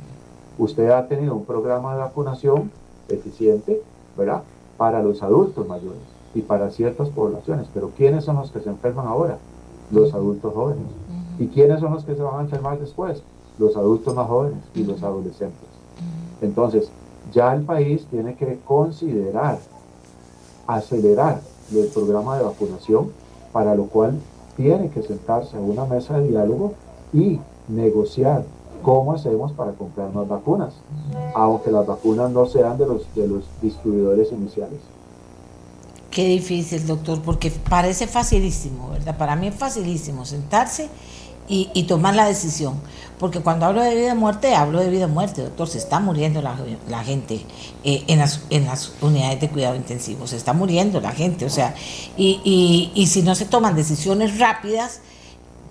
usted ha tenido un programa de vacunación eficiente, ¿verdad? Para los adultos mayores y para ciertas poblaciones. Pero ¿quiénes son los que se enferman ahora? Los adultos jóvenes. ¿Y quiénes son los que se van a enfermar después? Los adultos más jóvenes y los adolescentes. Entonces, ya el país tiene que considerar acelerar el programa de vacunación, para lo cual tiene que sentarse en una mesa de diálogo y negociar ¿Cómo hacemos para comprar más vacunas? Aunque las vacunas no sean de los, de los distribuidores iniciales. Qué difícil, doctor, porque parece facilísimo, ¿verdad? Para mí es facilísimo sentarse y, tomar la decisión. Porque cuando hablo de vida y muerte, hablo de vida y muerte, doctor. Se está muriendo la, gente eh, en, las, en las unidades de cuidado intensivo. Se está muriendo la gente. O sea, y, y, y si no se toman decisiones rápidas,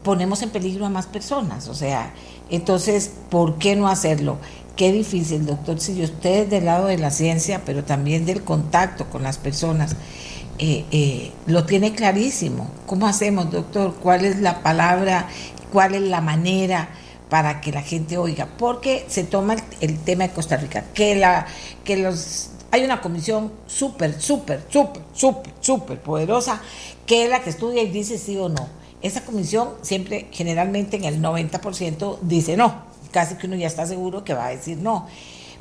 ponemos en peligro a más personas. O sea, entonces, ¿por qué no hacerlo? Qué difícil, doctor, si usted del lado de la ciencia, pero también del contacto con las personas, eh, eh, lo tiene clarísimo. ¿Cómo hacemos, doctor? ¿Cuál es la palabra? ¿Cuál es la manera? para que la gente oiga, porque se toma el, tema de Costa Rica, que la que los hay una comisión súper, súper, súper, súper, súper poderosa, que es la que estudia y dice sí o no esa comisión siempre, generalmente en el 90% dice no, casi que uno ya está seguro que va a decir no.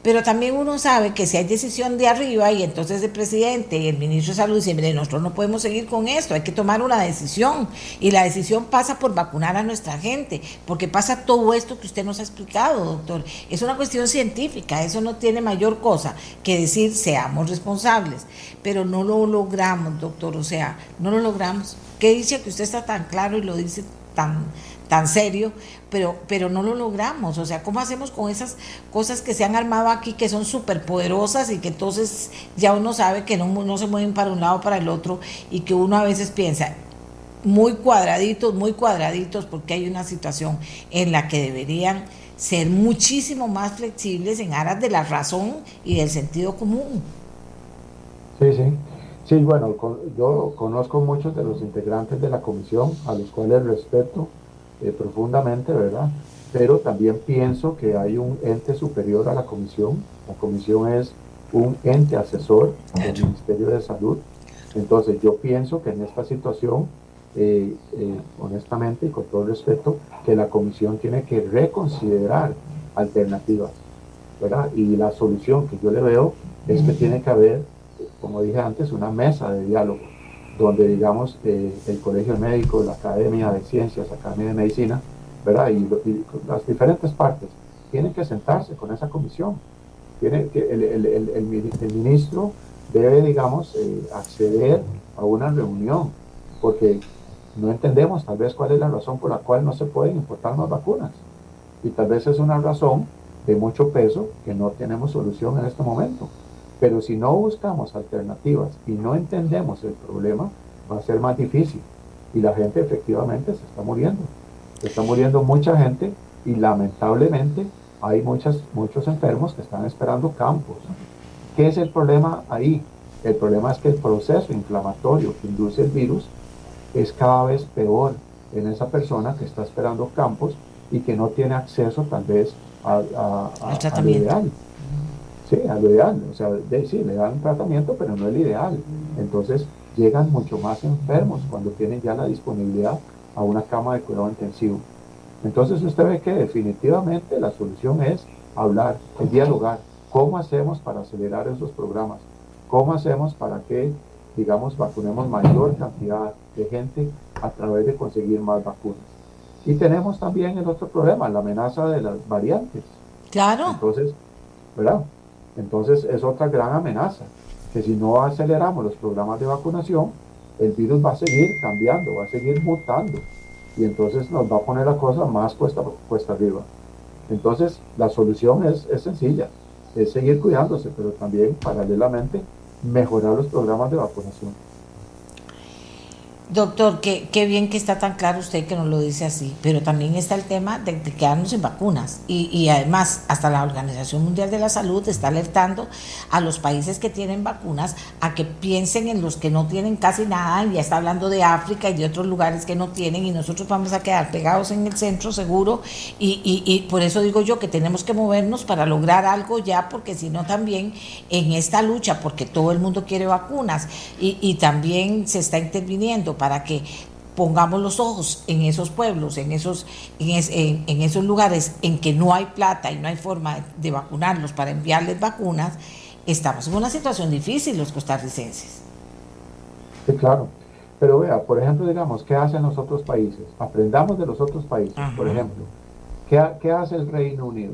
Pero también uno sabe que si hay decisión de arriba y entonces el presidente y el ministro de Salud dicen, mire, nosotros no podemos seguir con esto, hay que tomar una decisión. Y la decisión pasa por vacunar a nuestra gente, porque pasa todo esto que usted nos ha explicado, doctor. Es una cuestión científica, eso no tiene mayor cosa que decir seamos responsables. Pero no lo logramos, doctor, o sea, no lo logramos. ¿Qué dice que usted está tan claro y lo dice tan, tan serio? Pero, pero no lo logramos. O sea, ¿cómo hacemos con esas cosas que se han armado aquí que son súper poderosas y que entonces ya uno sabe que no, no se mueven para un lado o para el otro y que uno a veces piensa, muy cuadraditos, muy cuadraditos, porque hay una situación en la que deberían ser muchísimo más flexibles en aras de la razón y del sentido común. Sí, sí. Sí, bueno, yo conozco muchos de los integrantes de la comisión, a los cuales respeto eh, profundamente, ¿verdad? Pero también pienso que hay un ente superior a la comisión. La comisión es un ente asesor del Ministerio de Salud. Entonces yo pienso que en esta situación, eh, eh, honestamente y con todo respeto, que la comisión tiene que reconsiderar alternativas, ¿verdad? Y la solución que yo le veo es que tiene que haber como dije antes, una mesa de diálogo donde, digamos, eh, el Colegio Médico, la Academia de Ciencias, la Academia de Medicina, ¿verdad? Y, las diferentes partes tienen que sentarse con esa comisión Tiene el, el, ministro debe, digamos, eh, acceder a una reunión, porque no entendemos tal vez cuál es la razón por la cual no se pueden importar más vacunas. Y tal vez es una razón de mucho peso que no tenemos solución en este momento. Pero si no buscamos alternativas y no entendemos el problema, va a ser más difícil. Y la gente efectivamente se está muriendo. Se está muriendo mucha gente y lamentablemente hay muchas, muchos enfermos que están esperando campos. ¿Qué es el problema ahí? El problema es que el proceso inflamatorio que induce el virus es cada vez peor en esa persona que está esperando campos y que no tiene acceso tal vez a, a, lo ideal. Sí, a lo ideal. O sea, de, sí, le dan un tratamiento, pero no el ideal. Entonces llegan mucho más enfermos cuando tienen ya la disponibilidad a una cama de cuidado intensivo. Entonces usted ve que definitivamente la solución es hablar, es dialogar. ¿Cómo hacemos para acelerar esos programas? ¿Cómo hacemos para que, digamos, vacunemos mayor cantidad de gente a través de conseguir más vacunas? Y tenemos también el otro problema, la amenaza de las variantes. Claro. Entonces, ¿verdad? Entonces es otra gran amenaza, que si no aceleramos los programas de vacunación, el virus va a seguir cambiando, va a seguir mutando. Y entonces nos va a poner la cosa más cuesta, cuesta arriba. Entonces, la solución es, es sencilla, es seguir cuidándose, pero también paralelamente mejorar los programas de vacunación. Doctor, qué, qué, bien que está tan claro usted que nos lo dice así, pero también está el tema de, quedarnos sin vacunas. Y, y, además hasta la Organización Mundial de la Salud está alertando a los países que tienen vacunas a que piensen en los que no tienen casi nada, y ya está hablando de África y de otros lugares que no tienen y nosotros vamos a quedar pegados en el centro seguro. Y, y, y por eso digo yo que tenemos que movernos para lograr algo ya, porque si no también en esta lucha, porque todo el mundo quiere vacunas y también se está interviniendo para que pongamos los ojos en esos pueblos, en esos, en, esos lugares en que no hay plata y no hay forma de vacunarlos para enviarles vacunas, estamos en una situación difícil los costarricenses. Sí, claro. Pero vea, por ejemplo, digamos, ¿qué hacen los otros países? Aprendamos de los otros países. Por ejemplo, ¿qué, ¿qué hace el Reino Unido?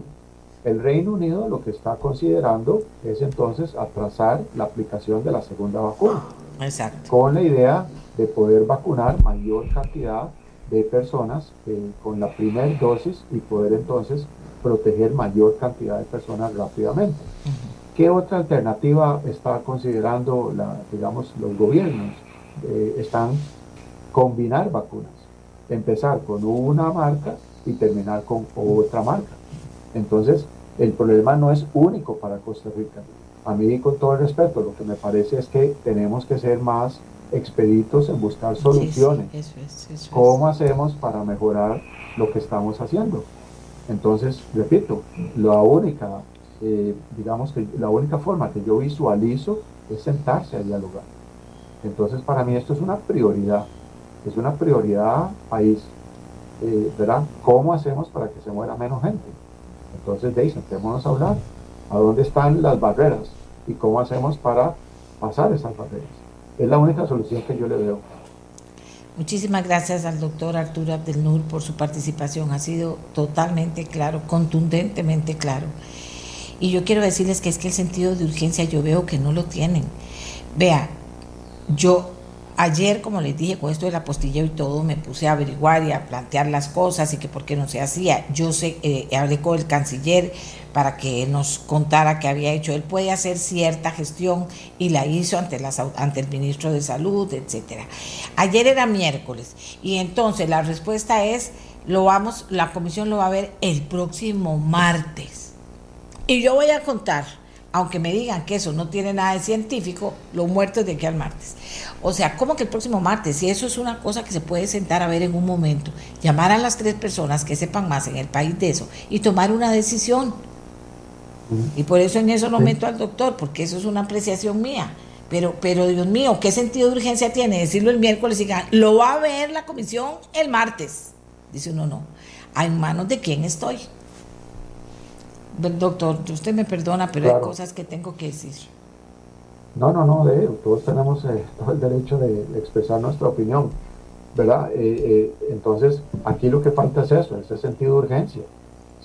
El Reino Unido lo que está considerando es entonces atrasar la aplicación de la segunda vacuna. Exacto. Con la idea de poder vacunar mayor cantidad de personas eh, con la primera dosis y poder entonces proteger mayor cantidad de personas rápidamente. ¿Qué otra alternativa está considerando, la, digamos, los gobiernos? Eh, están combinar vacunas, empezar con una marca y terminar con otra marca. Entonces, el problema no es único para Costa Rica. A mí, con todo el respeto, lo que me parece es que tenemos que ser más expeditos en buscar soluciones. ¿Cómo hacemos para mejorar lo que estamos haciendo? Entonces, repito, la única, eh, digamos que la única forma que yo visualizo es sentarse a dialogar. Entonces, para mí esto es una prioridad, es una prioridad país, eh, ¿verdad? ¿Cómo hacemos para que se muera menos gente? Entonces, de ahí, sentémonos a hablar. ¿A dónde están las barreras? ¿Y cómo hacemos para pasar esas barreras? Es la única solución que yo le veo. Muchísimas gracias al doctor Arturo Abdelnur por su participación. Ha sido totalmente claro, contundentemente claro. Y yo quiero decirles que es que el sentido de urgencia yo veo que no lo tienen. Vea, yo ayer, como les dije, con esto de la postilla y todo, me puse a averiguar y a plantear las cosas y que por qué no se hacía. Yo sé, eh, hablé con el canciller para que nos contara qué había hecho. Él puede hacer cierta gestión y la hizo ante, las, ante el ministro de Salud, etcétera. Ayer era miércoles y entonces la respuesta es, lo vamos, la comisión lo va a ver el próximo martes. Y yo voy a contar aunque me digan que eso no tiene nada de científico, lo muerto es de aquí al martes. O sea, ¿cómo que el próximo martes? Si eso es una cosa que se puede sentar a ver en un momento, llamar a las tres personas que sepan más en el país de eso y tomar una decisión. Y por eso en eso lo meto al doctor, porque eso es una apreciación mía. Pero, pero Dios mío, ¿qué sentido de urgencia tiene decirlo el miércoles y digan, lo va a ver la comisión el martes? Dice uno, no. ¿A manos de quién estoy? Doctor, usted me perdona, pero hay cosas que tengo que decir. No, no, no, de, todos tenemos eh, todo el derecho de, expresar nuestra opinión, ¿verdad? Eh, eh, entonces, aquí lo que falta es eso, ese sentido de urgencia.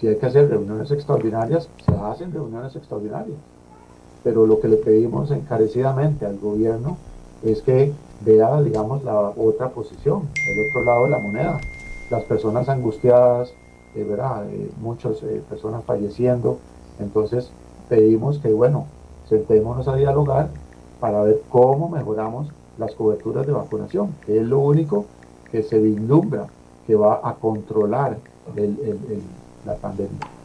Si hay que hacer reuniones extraordinarias, se hacen reuniones extraordinarias. Pero lo que le pedimos encarecidamente al gobierno es que vea, digamos, la otra posición, el otro lado de la moneda. Las personas angustiadas, eh, ¿verdad? Eh, muchas eh, personas falleciendo. Entonces pedimos que, bueno, sentémonos a dialogar para ver cómo mejoramos las coberturas de vacunación, que es lo único que se vislumbra que va a controlar la pandemia.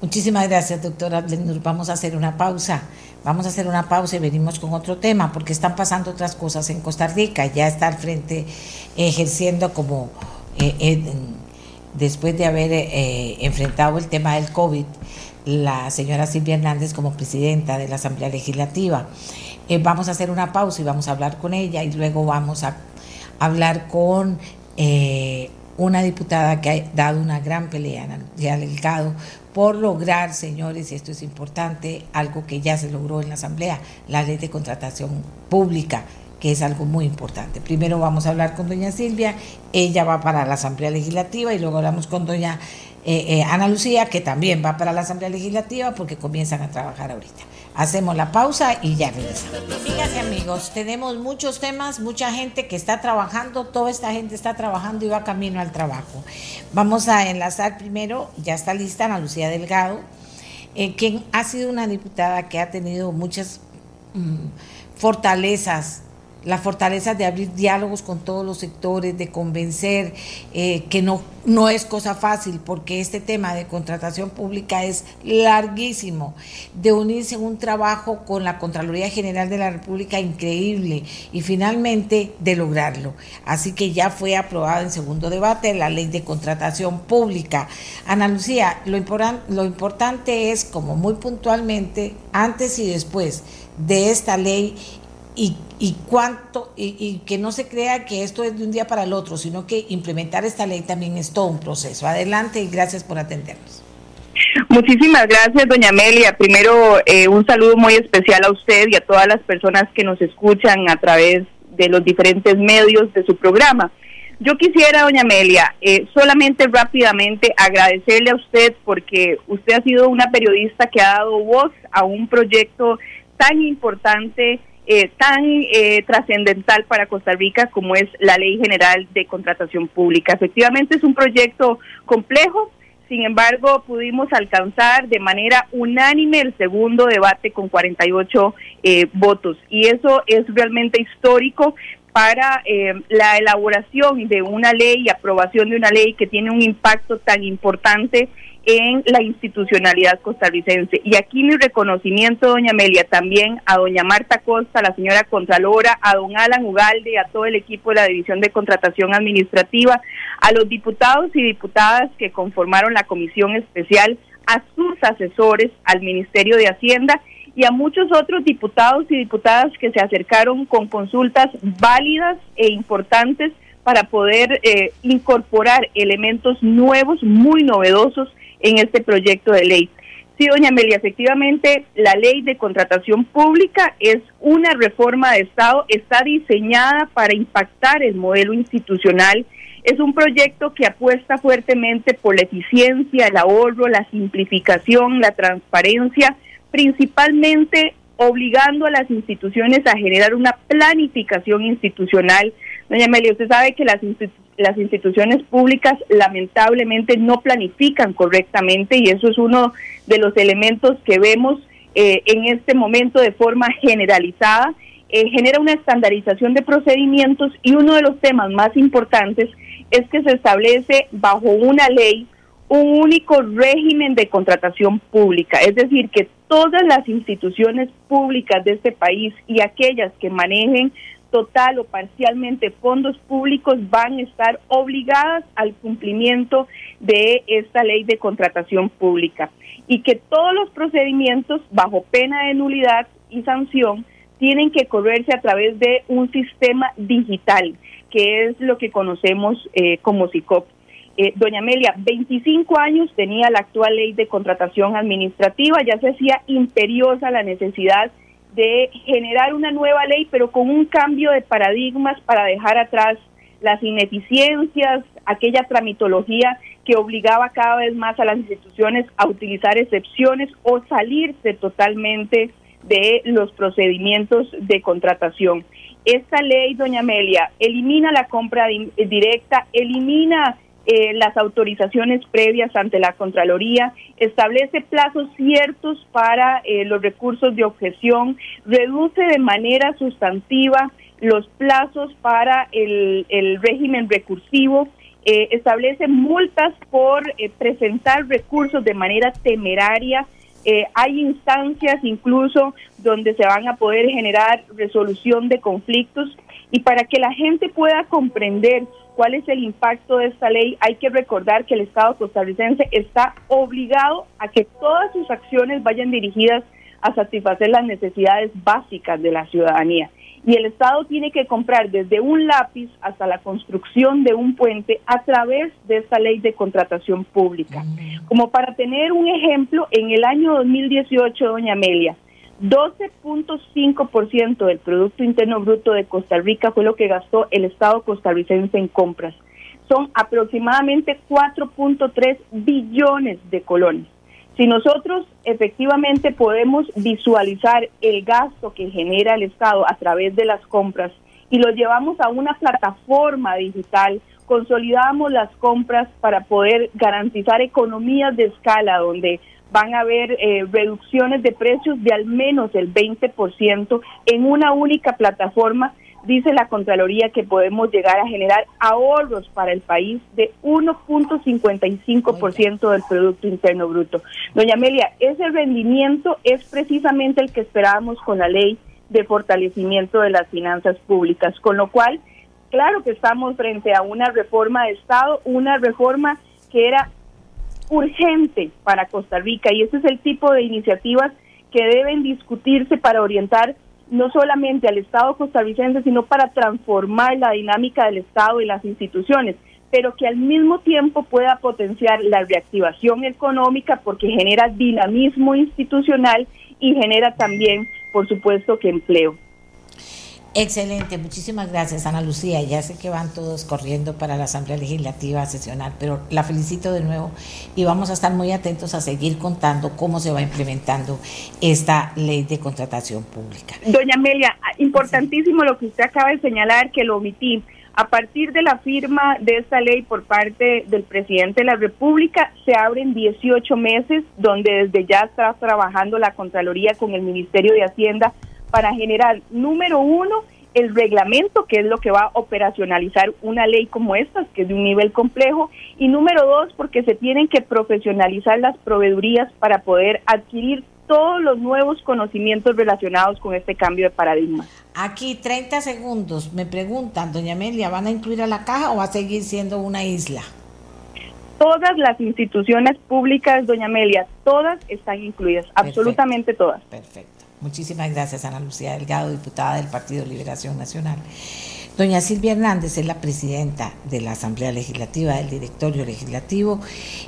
Muchísimas gracias, doctora Vamos a hacer una pausa. Vamos a hacer una pausa y venimos con otro tema, porque están pasando otras cosas en Costa Rica. Ya está al frente ejerciendo como, eh, después de haber eh, enfrentado el tema del COVID, la señora Silvia Hernández como presidenta de la Asamblea Legislativa. Eh, vamos a hacer una pausa y vamos a hablar con ella y luego vamos a hablar con una diputada que ha dado una gran pelea en el Delgado por lograr, señores, y esto es importante, algo que ya se logró en la Asamblea, la ley de contratación pública, que es algo muy importante. Primero vamos a hablar con doña Silvia, ella va para la Asamblea Legislativa y luego hablamos con doña eh, eh, Ana Lucía, que también va para la Asamblea Legislativa porque comienzan a trabajar ahorita. Hacemos la pausa y ya regresamos. Amigas y amigos, tenemos muchos temas, mucha gente que está trabajando, toda esta gente está trabajando y va camino al trabajo. Vamos a enlazar primero, ya está lista Ana Lucía Delgado, eh, quien ha sido una diputada que ha tenido muchas mm, fortalezas la fortaleza de abrir diálogos con todos los sectores, de convencer eh, que no, no es cosa fácil, porque este tema de contratación pública es larguísimo, de unirse en un trabajo con la Contraloría General de la República increíble y finalmente de lograrlo. Así que ya fue aprobada en segundo debate la ley de contratación pública. Ana Lucía, lo, lo importante es, como muy puntualmente, antes y después de esta ley, y, cuánto, y, que no se crea que esto es de un día para el otro, sino que implementar esta ley también es todo un proceso. Adelante y gracias por atendernos. Muchísimas gracias, doña Amelia. Primero, eh, un saludo muy especial a usted y a todas las personas que nos escuchan a través de los diferentes medios de su programa. Yo quisiera, doña Amelia, eh, solamente rápidamente agradecerle a usted porque usted ha sido una periodista que ha dado voz a un proyecto tan importante eh, tan eh, trascendental para Costa Rica como es la Ley General de Contratación Pública. Efectivamente es un proyecto complejo, sin embargo pudimos alcanzar de manera unánime el segundo debate con 48 eh, votos y eso es realmente histórico para la elaboración de una ley y aprobación de una ley que tiene un impacto tan importante en la institucionalidad costarricense. Y aquí mi reconocimiento, doña Amelia, también a doña Marta Costa, la señora Contralora, a don Alan Ugalde, a todo el equipo de la División de Contratación Administrativa, a los diputados y diputadas que conformaron la comisión especial, a sus asesores, al Ministerio de Hacienda y a muchos otros diputados y diputadas que se acercaron con consultas válidas e importantes para poder eh, incorporar elementos nuevos, muy novedosos en este proyecto de ley. Sí, doña Amelia, efectivamente, la ley de contratación pública es una reforma de Estado, está diseñada para impactar el modelo institucional, es un proyecto que apuesta fuertemente por la eficiencia, el ahorro, la simplificación, la transparencia, principalmente obligando a las instituciones a generar una planificación institucional. Doña Amelia, usted sabe que las instituciones las instituciones públicas lamentablemente no planifican correctamente y eso es uno de los elementos que vemos eh, en este momento de forma generalizada. Eh, genera una estandarización de procedimientos y uno de los temas más importantes es que se establece bajo una ley un único régimen de contratación pública, es decir, que todas las instituciones públicas de este país y aquellas que manejen total o parcialmente fondos públicos van a estar obligadas al cumplimiento de esta ley de contratación pública y que todos los procedimientos bajo pena de nulidad y sanción tienen que correrse a través de un sistema digital, que es lo que conocemos eh, como SICOP. Eh, doña Amelia, 25 años tenía la actual ley de contratación administrativa, ya se hacía imperiosa la necesidad de generar una nueva ley, pero con un cambio de paradigmas para dejar atrás las ineficiencias, aquella tramitología que obligaba cada vez más a las instituciones a utilizar excepciones o salirse totalmente de los procedimientos de contratación. Esta ley, doña Amelia, elimina la compra directa, elimina eh, las autorizaciones previas ante la Contraloría, establece plazos ciertos para eh, los recursos de objeción, reduce de manera sustantiva los plazos para el, régimen recursivo, eh, establece multas por presentar recursos de manera temeraria, hay instancias incluso donde se van a poder generar resolución de conflictos y para que la gente pueda comprender cuál es el impacto de esta ley, hay que recordar que el Estado costarricense está obligado a que todas sus acciones vayan dirigidas a satisfacer las necesidades básicas de la ciudadanía. Y el Estado tiene que comprar desde un lápiz hasta la construcción de un puente a través de esta ley de contratación pública. Como para tener un ejemplo, en el año 2018, doña Amelia, 12.5% del Producto Interno Bruto de Costa Rica fue lo que gastó el Estado costarricense en compras. Son aproximadamente 4.3 billones de colones. Si nosotros efectivamente podemos visualizar el gasto que genera el Estado a través de las compras y lo llevamos a una plataforma digital, consolidamos las compras para poder garantizar economías de escala donde van a haber eh, reducciones de precios de al menos el 20% en una única plataforma. Dice la Contraloría que podemos llegar a generar ahorros para el país de 1.55% del Producto Interno Bruto. Doña Amelia, ese rendimiento es precisamente el que esperábamos con la ley de fortalecimiento de las finanzas públicas, con lo cual, claro que estamos frente a una reforma de Estado, una reforma que era urgente para Costa Rica y ese es el tipo de iniciativas que deben discutirse para orientar no solamente al Estado costarricense, sino para transformar la dinámica del Estado y las instituciones, pero que al mismo tiempo pueda potenciar la reactivación económica porque genera dinamismo institucional y genera también, por supuesto, que empleo. Excelente, muchísimas gracias Ana Lucía. Ya sé que van todos corriendo para la Asamblea Legislativa a sesionar, pero la felicito de nuevo y vamos a estar muy atentos a seguir contando cómo se va implementando esta ley de contratación pública. Doña Amelia, importantísimo lo que usted acaba de señalar, que lo omití. A partir de la firma de esta ley por parte del presidente de la República, se abren 18 meses donde desde ya está trabajando la Contraloría con el Ministerio de Hacienda para generar, número uno, el reglamento, que es lo que va a operacionalizar una ley como esta, que es de un nivel complejo, y número dos, porque se tienen que profesionalizar las proveedurías para poder adquirir todos los nuevos conocimientos relacionados con este cambio de paradigma. Aquí 30 segundos, me preguntan, doña Amelia, ¿van a incluir a la caja o va a seguir siendo una isla? Todas las instituciones públicas, doña Amelia, todas están incluidas, absolutamente todas. Perfecto. Muchísimas gracias, Ana Lucía Delgado, diputada del Partido Liberación Nacional. Doña Silvia Hernández es la presidenta de la Asamblea Legislativa, del Directorio Legislativo,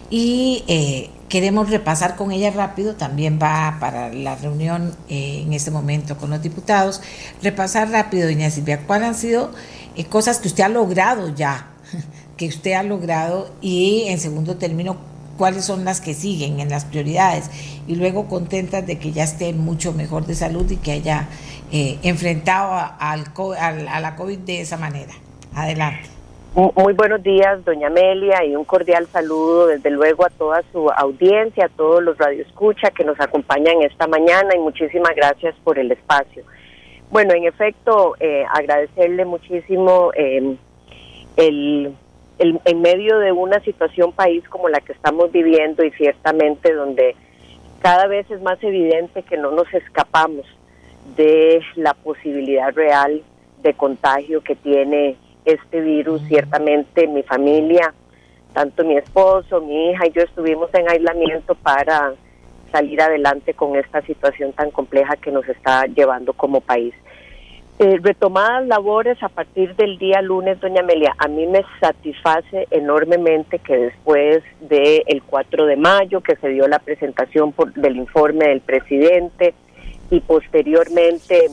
y eh, queremos repasar con ella rápido, también va para la reunión eh, en este momento con los diputados, repasar rápido, doña Silvia, cuáles han sido eh, cosas que usted ha logrado ya, que usted ha logrado, y en segundo término, cuáles son las que siguen en las prioridades y luego contentas de que ya esté mucho mejor de salud y que haya eh, enfrentado a, al, a la COVID de esa manera. Adelante. Muy buenos días, doña Amelia, y un cordial saludo desde luego a toda su audiencia, a todos los radioescucha que nos acompañan esta mañana y muchísimas gracias por el espacio. Bueno, en efecto, eh, agradecerle muchísimo eh, el en medio de una situación país como la que estamos viviendo y ciertamente donde cada vez es más evidente que no nos escapamos de la posibilidad real de contagio que tiene este virus. Ciertamente mi familia, tanto mi esposo, mi hija y yo estuvimos en aislamiento para salir adelante con esta situación tan compleja que nos está llevando como país. Eh, retomadas labores a partir del día lunes, doña Amelia, a mí me satisface enormemente que después del el 4 de mayo, que se dio la presentación por, del informe del presidente y posteriormente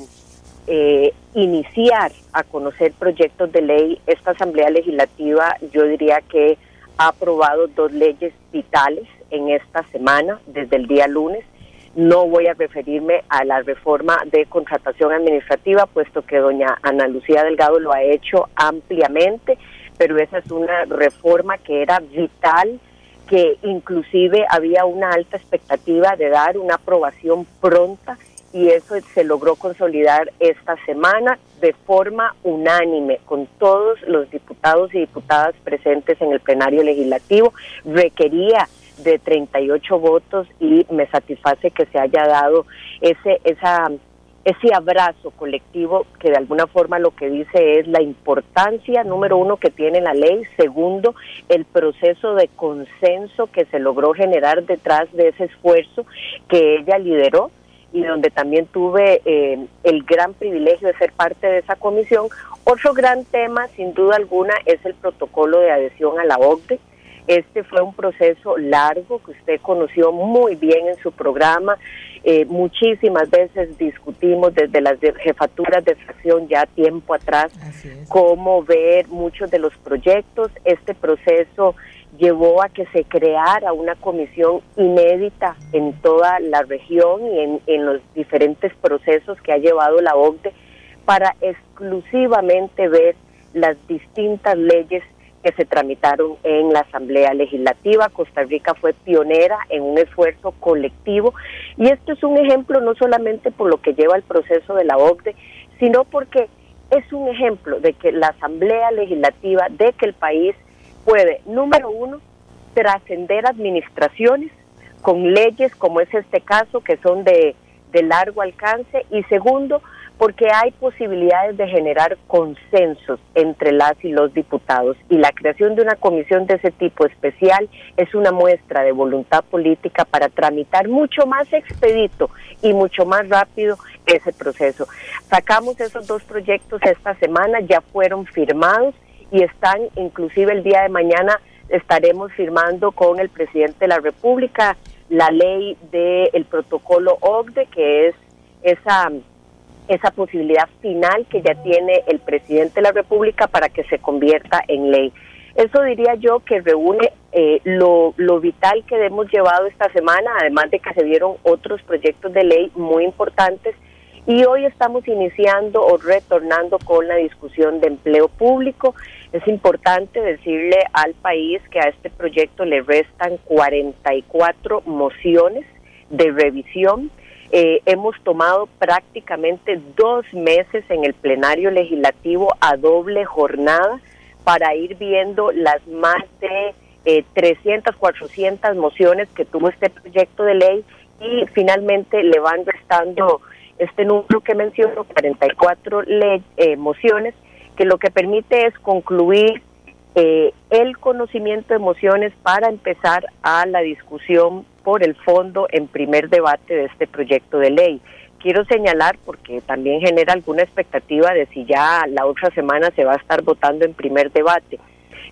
eh, iniciar a conocer proyectos de ley, esta Asamblea Legislativa yo diría que ha aprobado dos leyes vitales en esta semana, desde el día lunes. No voy a referirme a la reforma de contratación administrativa, puesto que doña Ana Lucía Delgado lo ha hecho ampliamente, pero esa es una reforma que era vital, que inclusive había una alta expectativa de dar una aprobación pronta y eso se logró consolidar esta semana de forma unánime con todos los diputados y diputadas presentes en el plenario legislativo. Requería de 38 votos y me satisface que se haya dado ese esa ese abrazo colectivo que de alguna forma lo que dice es la importancia, número uno, que tiene la ley, segundo, el proceso de consenso que se logró generar detrás de ese esfuerzo que ella lideró y donde también tuve eh, el gran privilegio de ser parte de esa comisión. Otro gran tema, sin duda alguna, es el protocolo de adhesión a la OCDE este fue un proceso largo que usted conoció muy bien en su programa. Eh, muchísimas veces discutimos desde las jefaturas de fracción ya tiempo atrás cómo ver muchos de los proyectos. Este proceso llevó a que se creara una comisión inédita en toda la región y en, en los diferentes procesos que ha llevado la OCDE para exclusivamente ver las distintas leyes que se tramitaron en la Asamblea Legislativa. Costa Rica fue pionera en un esfuerzo colectivo y esto es un ejemplo no solamente por lo que lleva el proceso de la OCDE, sino porque es un ejemplo de que la Asamblea Legislativa, de que el país puede, número uno, trascender administraciones con leyes como es este caso, que son de, de largo alcance, y segundo, porque hay posibilidades de generar consensos entre las y los diputados y la creación de una comisión de ese tipo especial es una muestra de voluntad política para tramitar mucho más expedito y mucho más rápido ese proceso. Sacamos esos dos proyectos esta semana, ya fueron firmados y están inclusive el día de mañana estaremos firmando con el presidente de la República la ley del protocolo OCDE que es esa esa posibilidad final que ya tiene el presidente de la República para que se convierta en ley. Eso diría yo que reúne eh, lo, lo vital que hemos llevado esta semana, además de que se dieron otros proyectos de ley muy importantes. Y hoy estamos iniciando o retornando con la discusión de empleo público. Es importante decirle al país que a este proyecto le restan 44 mociones de revisión eh, hemos tomado prácticamente dos meses en el plenario legislativo a doble jornada para ir viendo las más de 300, eh, 400 mociones que tuvo este proyecto de ley y finalmente le van restando este número que menciono, 44 ley, eh, mociones, que lo que permite es concluir el conocimiento de mociones para empezar a la discusión por el fondo en primer debate de este proyecto de ley. Quiero señalar, porque también genera alguna expectativa de si ya la otra semana se va a estar votando en primer debate.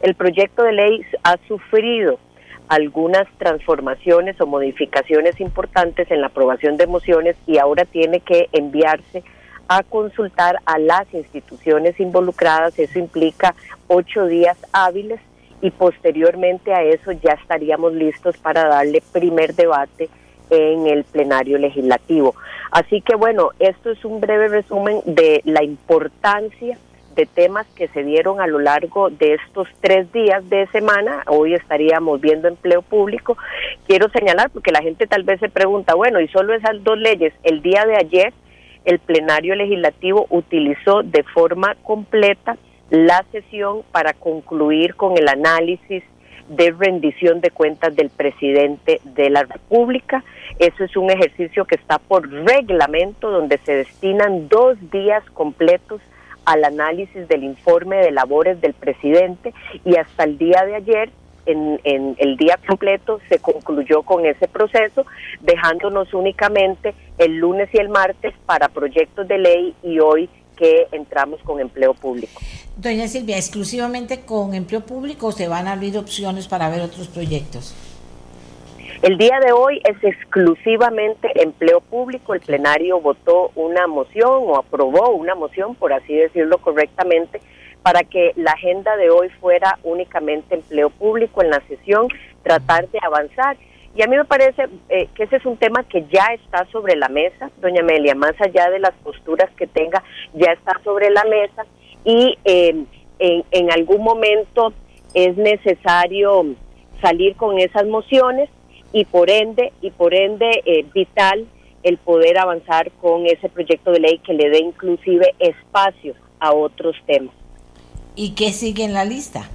El proyecto de ley ha sufrido algunas transformaciones o modificaciones importantes en la aprobación de mociones y ahora tiene que enviarse a consultar a las instituciones involucradas. Eso implica ocho días hábiles y posteriormente a eso ya estaríamos listos para darle primer debate en el plenario legislativo. Así que bueno, esto es un breve resumen de la importancia de temas que se dieron a lo largo de estos tres días de semana. Hoy estaríamos viendo empleo público. Quiero señalar, porque la gente tal vez se pregunta, bueno, y solo esas dos leyes, el día de ayer el plenario legislativo utilizó de forma completa la sesión para concluir con el análisis de rendición de cuentas del presidente de la República. Eso es un ejercicio que está por reglamento, donde se destinan dos días completos al análisis del informe de labores del presidente y hasta el día de ayer, en, en el día completo, se concluyó con ese proceso, dejándonos únicamente el lunes y el martes para proyectos de ley y hoy que entramos con empleo público. Doña Silvia, exclusivamente con empleo público o se van a abrir opciones para ver otros proyectos? El día de hoy es exclusivamente empleo público. El plenario votó una moción o aprobó una moción, por así decirlo correctamente, para que la agenda de hoy fuera únicamente empleo público en la sesión, tratar de avanzar. Y a mí me parece eh, que ese es un tema que ya está sobre la mesa, doña Amelia, más allá de las posturas que tenga, ya está sobre la mesa y eh, en, en algún momento es necesario salir con esas mociones y por ende, y por ende eh, vital el poder avanzar con ese proyecto de ley que le dé inclusive espacio a otros temas. ¿Y qué sigue en la lista?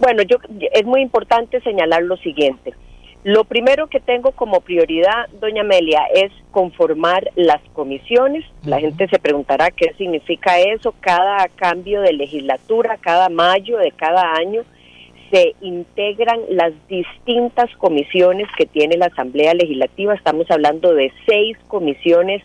Bueno, yo es muy importante señalar lo siguiente. Lo primero que tengo como prioridad, doña Amelia, es conformar las comisiones. La gente se preguntará qué significa eso. Cada cambio de legislatura, cada mayo de cada año, se integran las distintas comisiones que tiene la Asamblea Legislativa. Estamos hablando de seis comisiones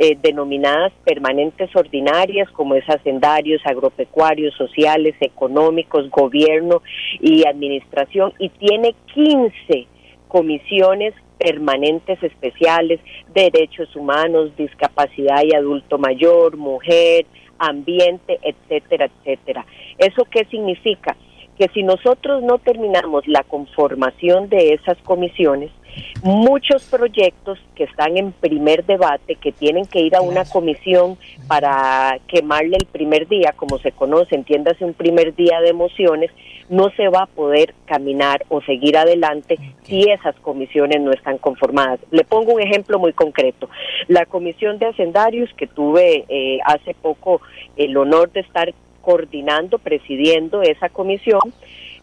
eh, denominadas permanentes ordinarias, como es hacendarios, agropecuarios, sociales, económicos, gobierno y administración, y tiene 15 comisiones permanentes especiales, derechos humanos, discapacidad y adulto mayor, mujer, ambiente, etcétera, etcétera. ¿Eso qué significa? Que si nosotros no terminamos la conformación de esas comisiones, muchos proyectos que están en primer debate, que tienen que ir a una comisión para quemarle el primer día, como se conoce, entiéndase un primer día de emociones, no se va a poder caminar o seguir adelante si esas comisiones no están conformadas. Le pongo un ejemplo muy concreto. La comisión de hacendarios que tuve eh, hace poco el honor de estar coordinando, presidiendo esa comisión,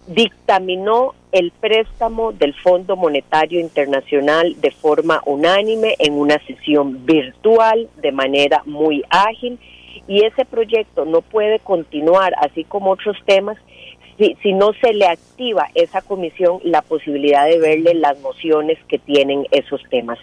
dictaminó el préstamo del Fondo Monetario Internacional de forma unánime en una sesión virtual de manera muy ágil y ese proyecto no puede continuar así como otros temas si, si, no se le activa esa comisión la posibilidad de verle las mociones que tienen esos temas.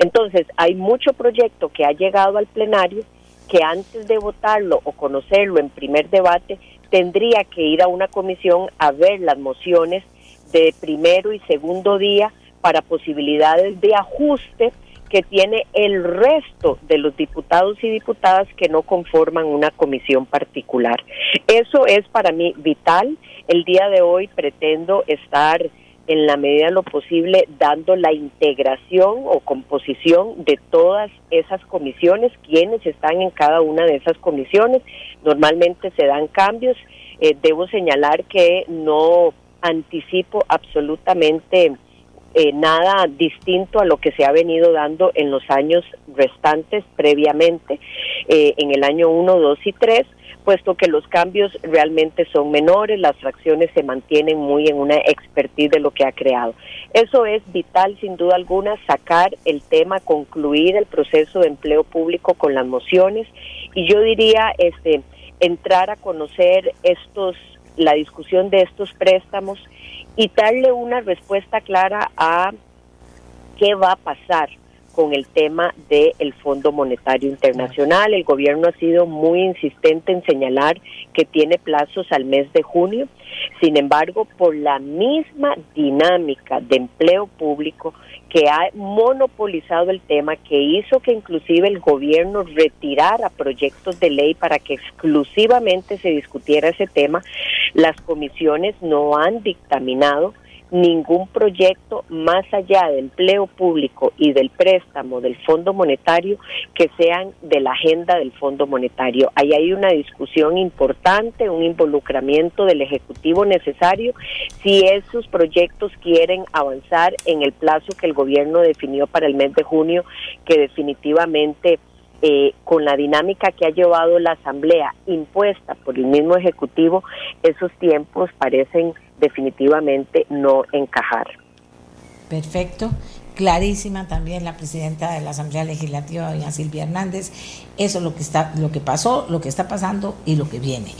Entonces, hay mucho proyecto que ha llegado al plenario que antes de votarlo o conocerlo en primer debate tendría que ir a una comisión a ver las mociones de primero y segundo día para posibilidades de ajuste que tiene el resto de los diputados y diputadas que no conforman una comisión particular. Eso es para mí vital. El día de hoy pretendo estar en la medida de lo posible dando la integración o composición de todas esas comisiones, quienes están en cada una de esas comisiones. Normalmente se dan cambios. Eh, debo señalar que no anticipo absolutamente eh, nada distinto a lo que se ha venido dando en los años restantes previamente, eh, en el año 1, 2 y 3 puesto que los cambios realmente son menores, las fracciones se mantienen muy en una expertise de lo que ha creado. Eso es vital, sin duda alguna, sacar el tema, concluir el proceso de empleo público con las mociones y yo diría, este, entrar a conocer estos, la discusión de estos préstamos y darle una respuesta clara a qué va a pasar con el tema del Fondo Monetario Internacional. El gobierno ha sido muy insistente en señalar que tiene plazos al mes de junio. Sin embargo, por la misma dinámica de empleo público que ha monopolizado el tema, que hizo que inclusive el gobierno retirara proyectos de ley para que exclusivamente se discutiera ese tema, las comisiones no han dictaminado ningún proyecto más allá del empleo público y del préstamo del Fondo Monetario que sean de la agenda del Fondo Monetario. Ahí hay una discusión importante, un involucramiento del Ejecutivo necesario si esos proyectos quieren avanzar en el plazo que el gobierno definió para el mes de junio, que definitivamente eh, con la dinámica que ha llevado la Asamblea impuesta por el mismo Ejecutivo, esos tiempos parecen definitivamente no encajar. Perfecto. Clarísima también la presidenta de la Asamblea Legislativa, doña Silvia Hernández. Eso es lo que está, lo que pasó, lo que está pasando y lo que viene.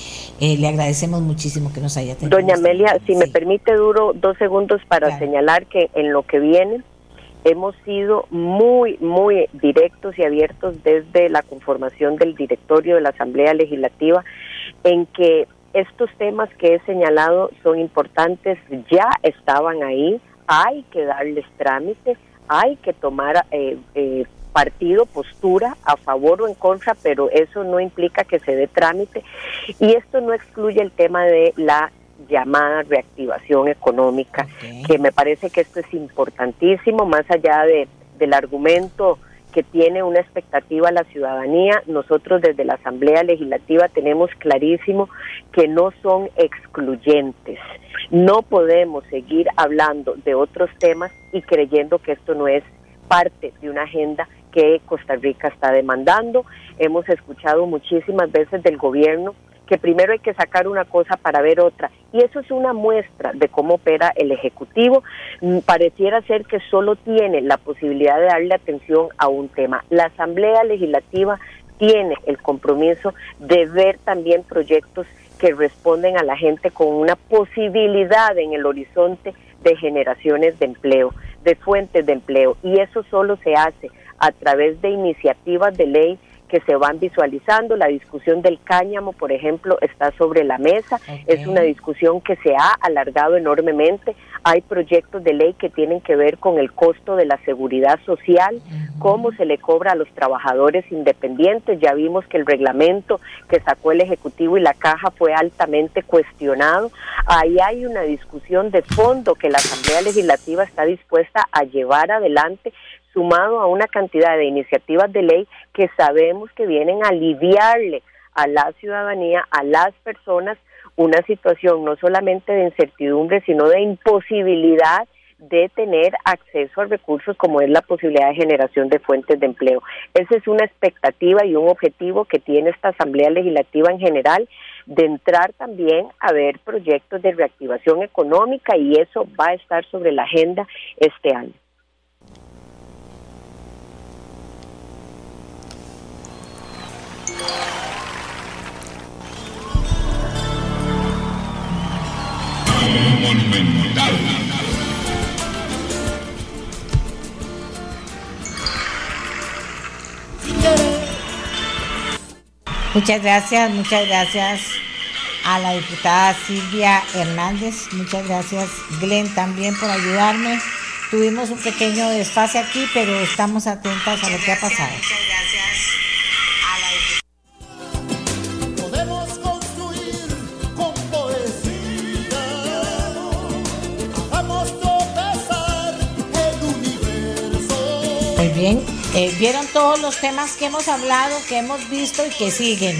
Eh, le agradecemos muchísimo que nos haya tenido. Doña Amelia, si me permite, duro dos segundos para señalar que en lo que viene hemos sido muy, muy directos y abiertos desde la conformación del directorio de la Asamblea Legislativa en que estos temas que he señalado son importantes, ya estaban ahí, hay que darles trámite, hay que tomar eh, eh, partido postura a favor o en contra, pero eso no implica que se dé trámite. Y esto no excluye el tema de la llamada reactivación económica, que me parece que esto es importantísimo, más allá de, del argumento que tiene una expectativa la ciudadanía, nosotros desde la Asamblea Legislativa tenemos clarísimo que no son excluyentes. No podemos seguir hablando de otros temas y creyendo que esto no es parte de una agenda que Costa Rica está demandando. Hemos escuchado muchísimas veces del gobierno que primero hay que sacar una cosa para ver otra. Y eso es una muestra de cómo opera el Ejecutivo. Mm, pareciera ser que solo tiene la posibilidad de darle atención a un tema. La Asamblea Legislativa tiene el compromiso de ver también proyectos que responden a la gente con una posibilidad en el horizonte de generaciones de empleo, de fuentes de empleo. Y eso solo se hace a través de iniciativas de ley que se van visualizando. La discusión del cáñamo, por ejemplo, está sobre la mesa. Es una discusión que se ha alargado enormemente. Hay proyectos de ley que tienen que ver con el costo de la seguridad social, cómo se le cobra a los trabajadores independientes. Ya vimos que el reglamento que sacó el Ejecutivo y la Caja fue altamente cuestionado. Ahí hay una discusión de fondo que la Asamblea Legislativa está dispuesta a llevar adelante sumado a una cantidad de iniciativas de ley que sabemos que vienen a aliviarle a la ciudadanía, a las personas, una situación no solamente de incertidumbre, sino de imposibilidad de tener acceso a recursos como es la posibilidad de generación de fuentes de empleo. Esa es una expectativa y un objetivo que tiene esta Asamblea Legislativa en general de entrar también a ver proyectos de reactivación económica y eso va a estar sobre la agenda este año. Muchas gracias, muchas gracias a la diputada Silvia Hernández, muchas gracias Glenn también por ayudarme. Tuvimos un pequeño desfase aquí, pero estamos atentas a lo que ha pasado. Muy bien, eh, vieron todos los temas que hemos hablado, que hemos visto y que siguen.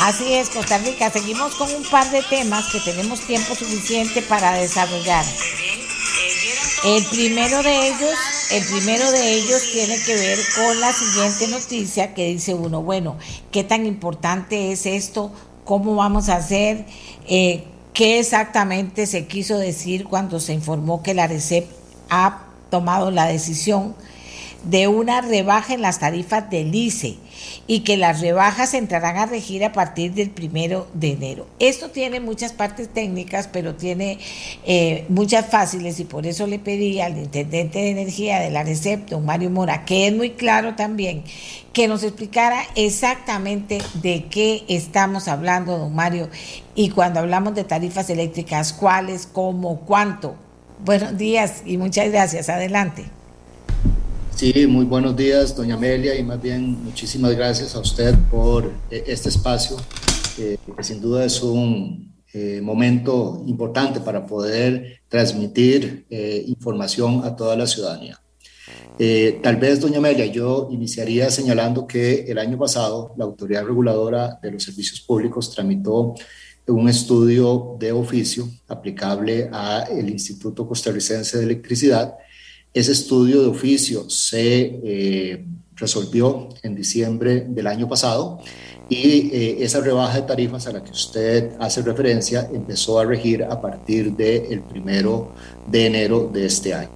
Así es, Costa Rica, seguimos con un par de temas que tenemos tiempo suficiente para desarrollar. El primero de ellos, el primero de ellos tiene que ver con la siguiente noticia que dice uno, bueno, ¿qué tan importante es esto? ¿Cómo vamos a hacer? Eh, ¿Qué exactamente se quiso decir cuando se informó que la RECEP ha tomado la decisión de una rebaja en las tarifas del ICE y que las rebajas entrarán a regir a partir del primero de enero. Esto tiene muchas partes técnicas, pero tiene eh, muchas fáciles y por eso le pedí al intendente de energía de la Recepto, Mario Mora, que es muy claro también, que nos explicara exactamente de qué estamos hablando, don Mario, y cuando hablamos de tarifas eléctricas, cuáles, cómo, cuánto. Buenos días y muchas gracias. Adelante. Sí, muy buenos días, doña Amelia, y más bien muchísimas gracias a usted por eh, este espacio, que sin duda es un eh, momento importante para poder transmitir eh, información a toda la ciudadanía. tal vez, doña Amelia, yo iniciaría señalando que el año pasado la Autoridad Reguladora de los Servicios Públicos tramitó un estudio de oficio aplicable al Instituto Costarricense de Electricidad, ese estudio de oficio se eh, resolvió en diciembre del año pasado y eh, esa rebaja de tarifas a la que usted hace referencia empezó a regir a partir del primero de enero de este año.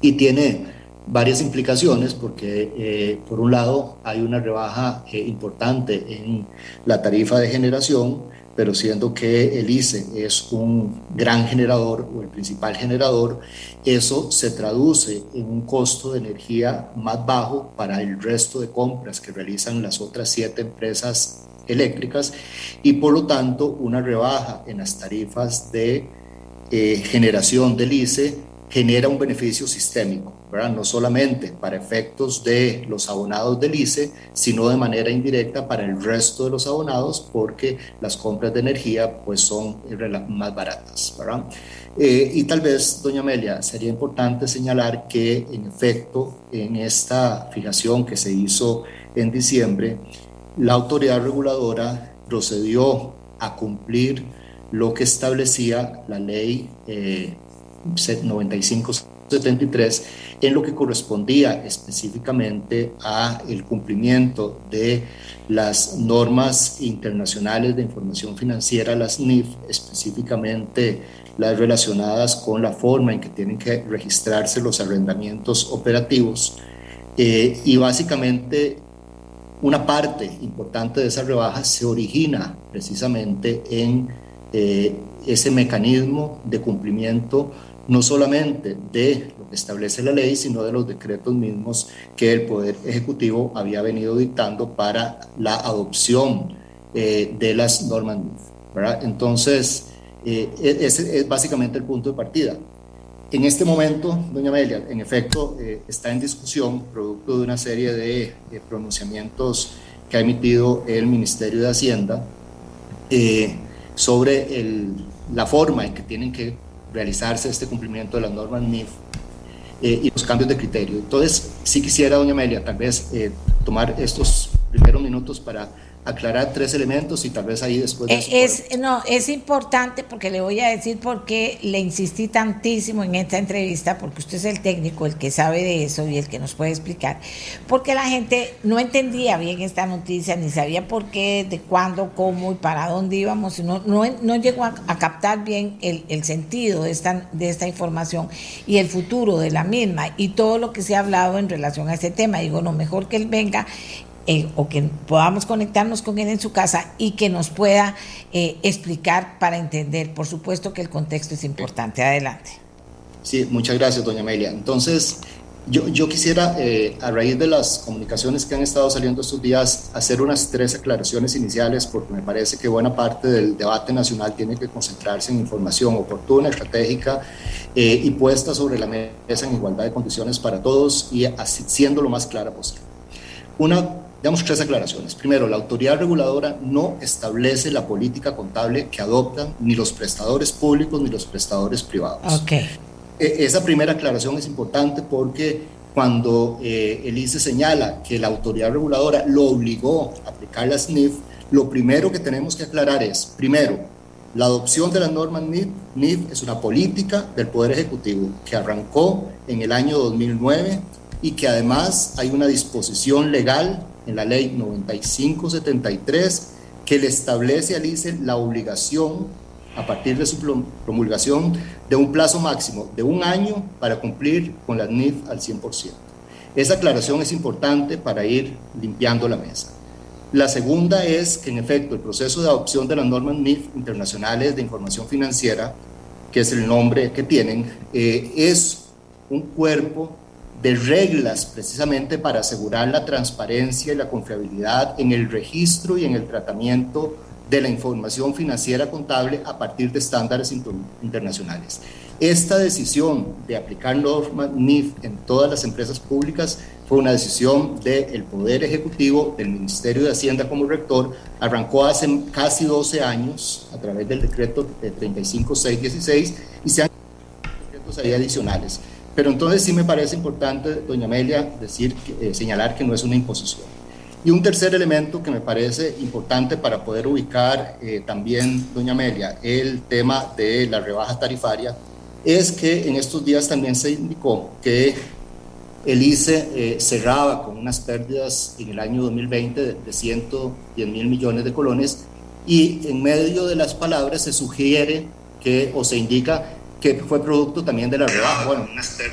Y tiene varias implicaciones porque eh, por un lado hay una rebaja importante en la tarifa de generación, pero siendo que el ICE es un gran generador o el principal generador, eso se traduce en un costo de energía más bajo para el resto de compras que realizan las otras siete empresas eléctricas y por lo tanto una rebaja en las tarifas de eh, generación del ICE genera un beneficio sistémico, ¿verdad? no solamente para efectos de los abonados del ICE, sino de manera indirecta para el resto de los abonados, porque las compras de energía pues, son más baratas. ¿verdad? Eh, y tal vez, doña Amelia, sería importante señalar que en efecto, en esta fijación que se hizo en diciembre, la autoridad reguladora procedió a cumplir lo que establecía la ley eh, 9573 en lo que correspondía específicamente a el cumplimiento de las normas internacionales de información financiera, las NIF, específicamente las relacionadas con la forma en que tienen que registrarse los arrendamientos operativos. Eh, y básicamente una parte importante de esa rebaja se origina precisamente en eh, ese mecanismo de cumplimiento no solamente de lo que establece la ley, sino de los decretos mismos que el Poder Ejecutivo había venido dictando para la adopción eh, de las normas Entonces, eh, e-, ese es básicamente el punto de partida. En este momento, doña Amelia, en efecto, eh, está en discusión, producto de una serie de, pronunciamientos que ha emitido el Ministerio de Hacienda sobre la forma en que tienen que realizarse este cumplimiento de las normas NIF eh, y los cambios de criterio. Entonces, sí quisiera, doña Amelia, tal vez eh, tomar estos primeros minutos para aclarar tres elementos y tal vez ahí después... Eh, es, no, es importante porque le voy a decir por qué le insistí tantísimo en esta entrevista, porque usted es el técnico, el que sabe de eso y el que nos puede explicar, porque la gente no entendía bien esta noticia, ni sabía por qué, de cuándo, cómo y para dónde íbamos, no, no, no llegó a, captar bien el, el, sentido de esta, de esta información y el futuro de la misma y todo lo que se ha hablado en relación a este tema. Digo, no, mejor que él venga eh, o que podamos conectarnos con él en su casa y que nos pueda eh, explicar para entender. Por supuesto que el contexto es importante. Adelante. Sí, muchas gracias, doña Amelia. Entonces, yo, yo quisiera, eh, a raíz de las comunicaciones que han estado saliendo estos días, hacer unas tres aclaraciones iniciales, porque me parece que buena parte del debate nacional tiene que concentrarse en información oportuna, estratégica y puesta sobre la mesa en igualdad de condiciones para todos y así, siendo lo más clara posible. Una Damos tres aclaraciones. Primero, la autoridad reguladora no establece la política contable que adoptan ni los prestadores públicos ni los prestadores privados. Okay. E, esa primera aclaración es importante porque cuando eh, el ICE señala que la autoridad reguladora lo obligó a aplicar la SNIF, lo primero que tenemos que aclarar es, primero, la adopción de la norma NIF, NIF es una política del Poder Ejecutivo que arrancó en el año 2009 y que además hay una disposición legal en la ley 9573 que le establece al ICE la obligación, a partir de su promulgación, de un plazo máximo de un año para cumplir con la NIF al 100%. Esa aclaración es importante para ir limpiando la mesa. La segunda es que, en efecto, el proceso de adopción de las normas NIF internacionales de información financiera, que es el nombre que tienen, eh, es un cuerpo de reglas precisamente para asegurar la transparencia y la confiabilidad en el registro y en el tratamiento de la información financiera contable a partir de estándares internacionales. Esta decisión de aplicar normas NIF en todas las empresas públicas fue una decisión del Poder Ejecutivo, del Ministerio de Hacienda como rector, arrancó hace casi 12 años a través del decreto de 35616 y se han decretos adicionales. Pero entonces sí me parece importante, doña Amelia, decir, eh, señalar que no es una imposición. Y un tercer elemento que me parece importante para poder ubicar eh, también, doña Amelia, el tema de la rebaja tarifaria, es que en estos días también se indicó que el ICE eh, cerraba con unas pérdidas en el año 2020 de, de 110 mil millones de colones y en medio de las palabras se sugiere que o se indica que fue producto también de la rebaja. Bueno,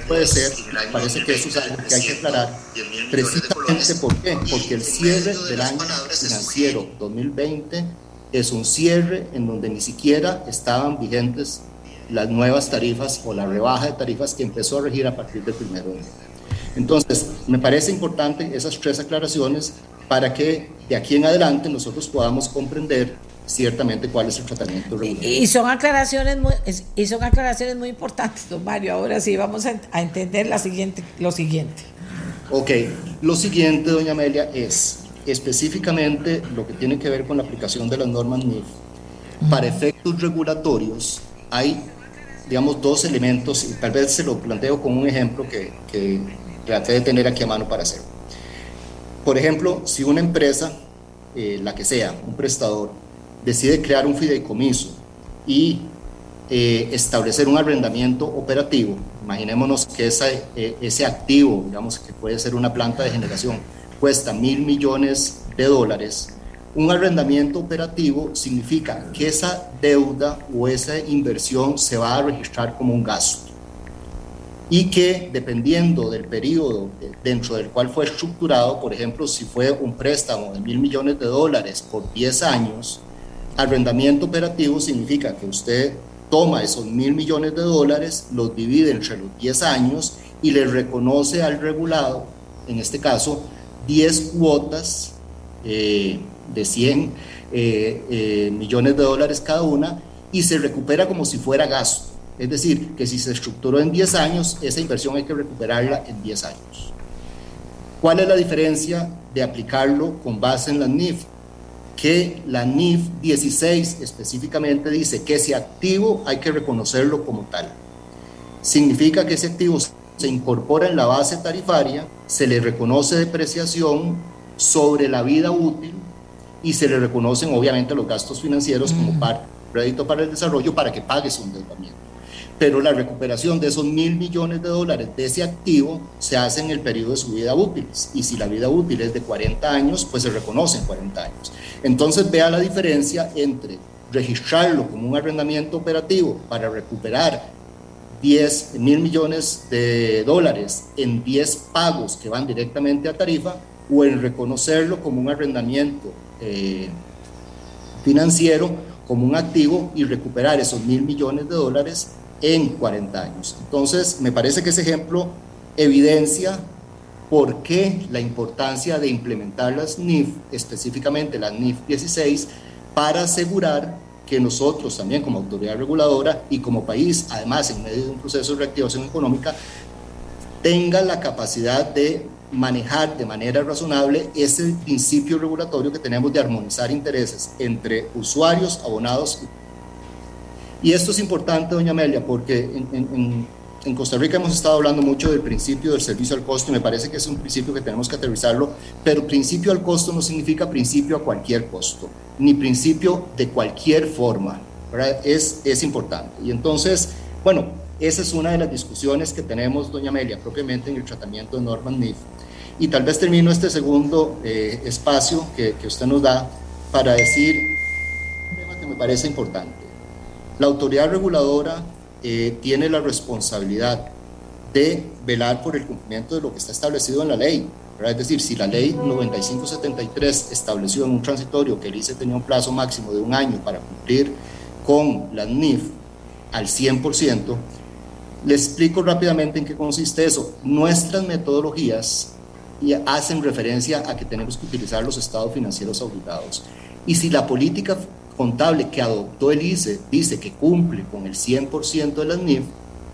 puede ser, parece que eso es algo que hay que aclarar. Precisamente ¿por qué? Porque el cierre del año financiero 2020 es un cierre en donde ni siquiera estaban vigentes las nuevas tarifas o la rebaja de tarifas que empezó a regir a partir del primero de enero. Entonces, me parece importante esas tres aclaraciones para que de aquí en adelante nosotros podamos comprender ciertamente cuál es el tratamiento regular. Y, son aclaraciones muy, y son aclaraciones muy importantes, don Mario. Ahora sí vamos a, a entender la siguiente, lo siguiente. Ok, lo siguiente, doña Amelia, es específicamente lo que tiene que ver con la aplicación de las normas NIF. Para efectos regulatorios hay, digamos, dos elementos, y tal vez se lo planteo con un ejemplo que, que traté de tener aquí a mano para hacerlo. Por ejemplo, si una empresa, eh, la que sea, un prestador, decide crear un fideicomiso y eh, establecer un arrendamiento operativo, imaginémonos que eh, ese activo, digamos que puede ser una planta de generación, cuesta mil millones de dólares, un arrendamiento operativo significa que esa deuda o esa inversión se va a registrar como un gasto. Y que dependiendo del periodo dentro del cual fue estructurado, por ejemplo, si fue un préstamo de mil millones de dólares por 10 años, arrendamiento operativo significa que usted toma esos mil millones de dólares, los divide entre los 10 años y le reconoce al regulado, en este caso, 10 cuotas eh, de 100 eh, eh, millones de dólares cada una y se recupera como si fuera gasto. Es decir, que si se estructuró en 10 años, esa inversión hay que recuperarla en 10 años. ¿Cuál es la diferencia de aplicarlo con base en la NIF? Que la NIF 16 específicamente dice que ese activo hay que reconocerlo como tal. Significa que ese activo se incorpora en la base tarifaria, se le reconoce depreciación sobre la vida útil y se le reconocen obviamente los gastos financieros como parte del crédito para el desarrollo para que pague su endeudamiento. Pero la recuperación de esos mil millones de dólares de ese activo se hace en el periodo de su vida útil. Y si la vida útil es de 40 años, pues se reconoce en 40 años. Entonces vea la diferencia entre registrarlo como un arrendamiento operativo para recuperar 10 mil millones de dólares en 10 pagos que van directamente a tarifa o en reconocerlo como un arrendamiento eh, financiero, como un activo y recuperar esos mil millones de dólares en 40 años. Entonces, me parece que ese ejemplo evidencia por qué la importancia de implementar las NIF, específicamente las NIF 16, para asegurar que nosotros también como autoridad reguladora y como país, además en medio de un proceso de reactivación económica, tengan la capacidad de manejar de manera razonable ese principio regulatorio que tenemos de armonizar intereses entre usuarios, abonados. Y esto es importante, doña Amelia, porque en, en, Costa Rica hemos estado hablando mucho del principio del servicio al costo y me parece que es un principio que tenemos que aterrizarlo, pero principio al costo no significa principio a cualquier costo ni principio de cualquier forma. Es, es importante. Y entonces, bueno, esa es una de las discusiones que tenemos, doña Amelia, propiamente en el tratamiento de normas NIF. Y tal vez termino este segundo eh, espacio que, que, usted nos da para decir un tema que me parece importante. La autoridad reguladora eh, tiene la responsabilidad de velar por el cumplimiento de lo que está establecido en la ley. Es decir, si la ley 9573 estableció en un transitorio que el ICE tenía un plazo máximo de un año para cumplir con la NIF al 100%, le explico rápidamente en qué consiste eso. Nuestras metodologías hacen referencia a que tenemos que utilizar los estados financieros auditados. Y si la política contable que adoptó el ICE dice que cumple con el 100% de las NIF,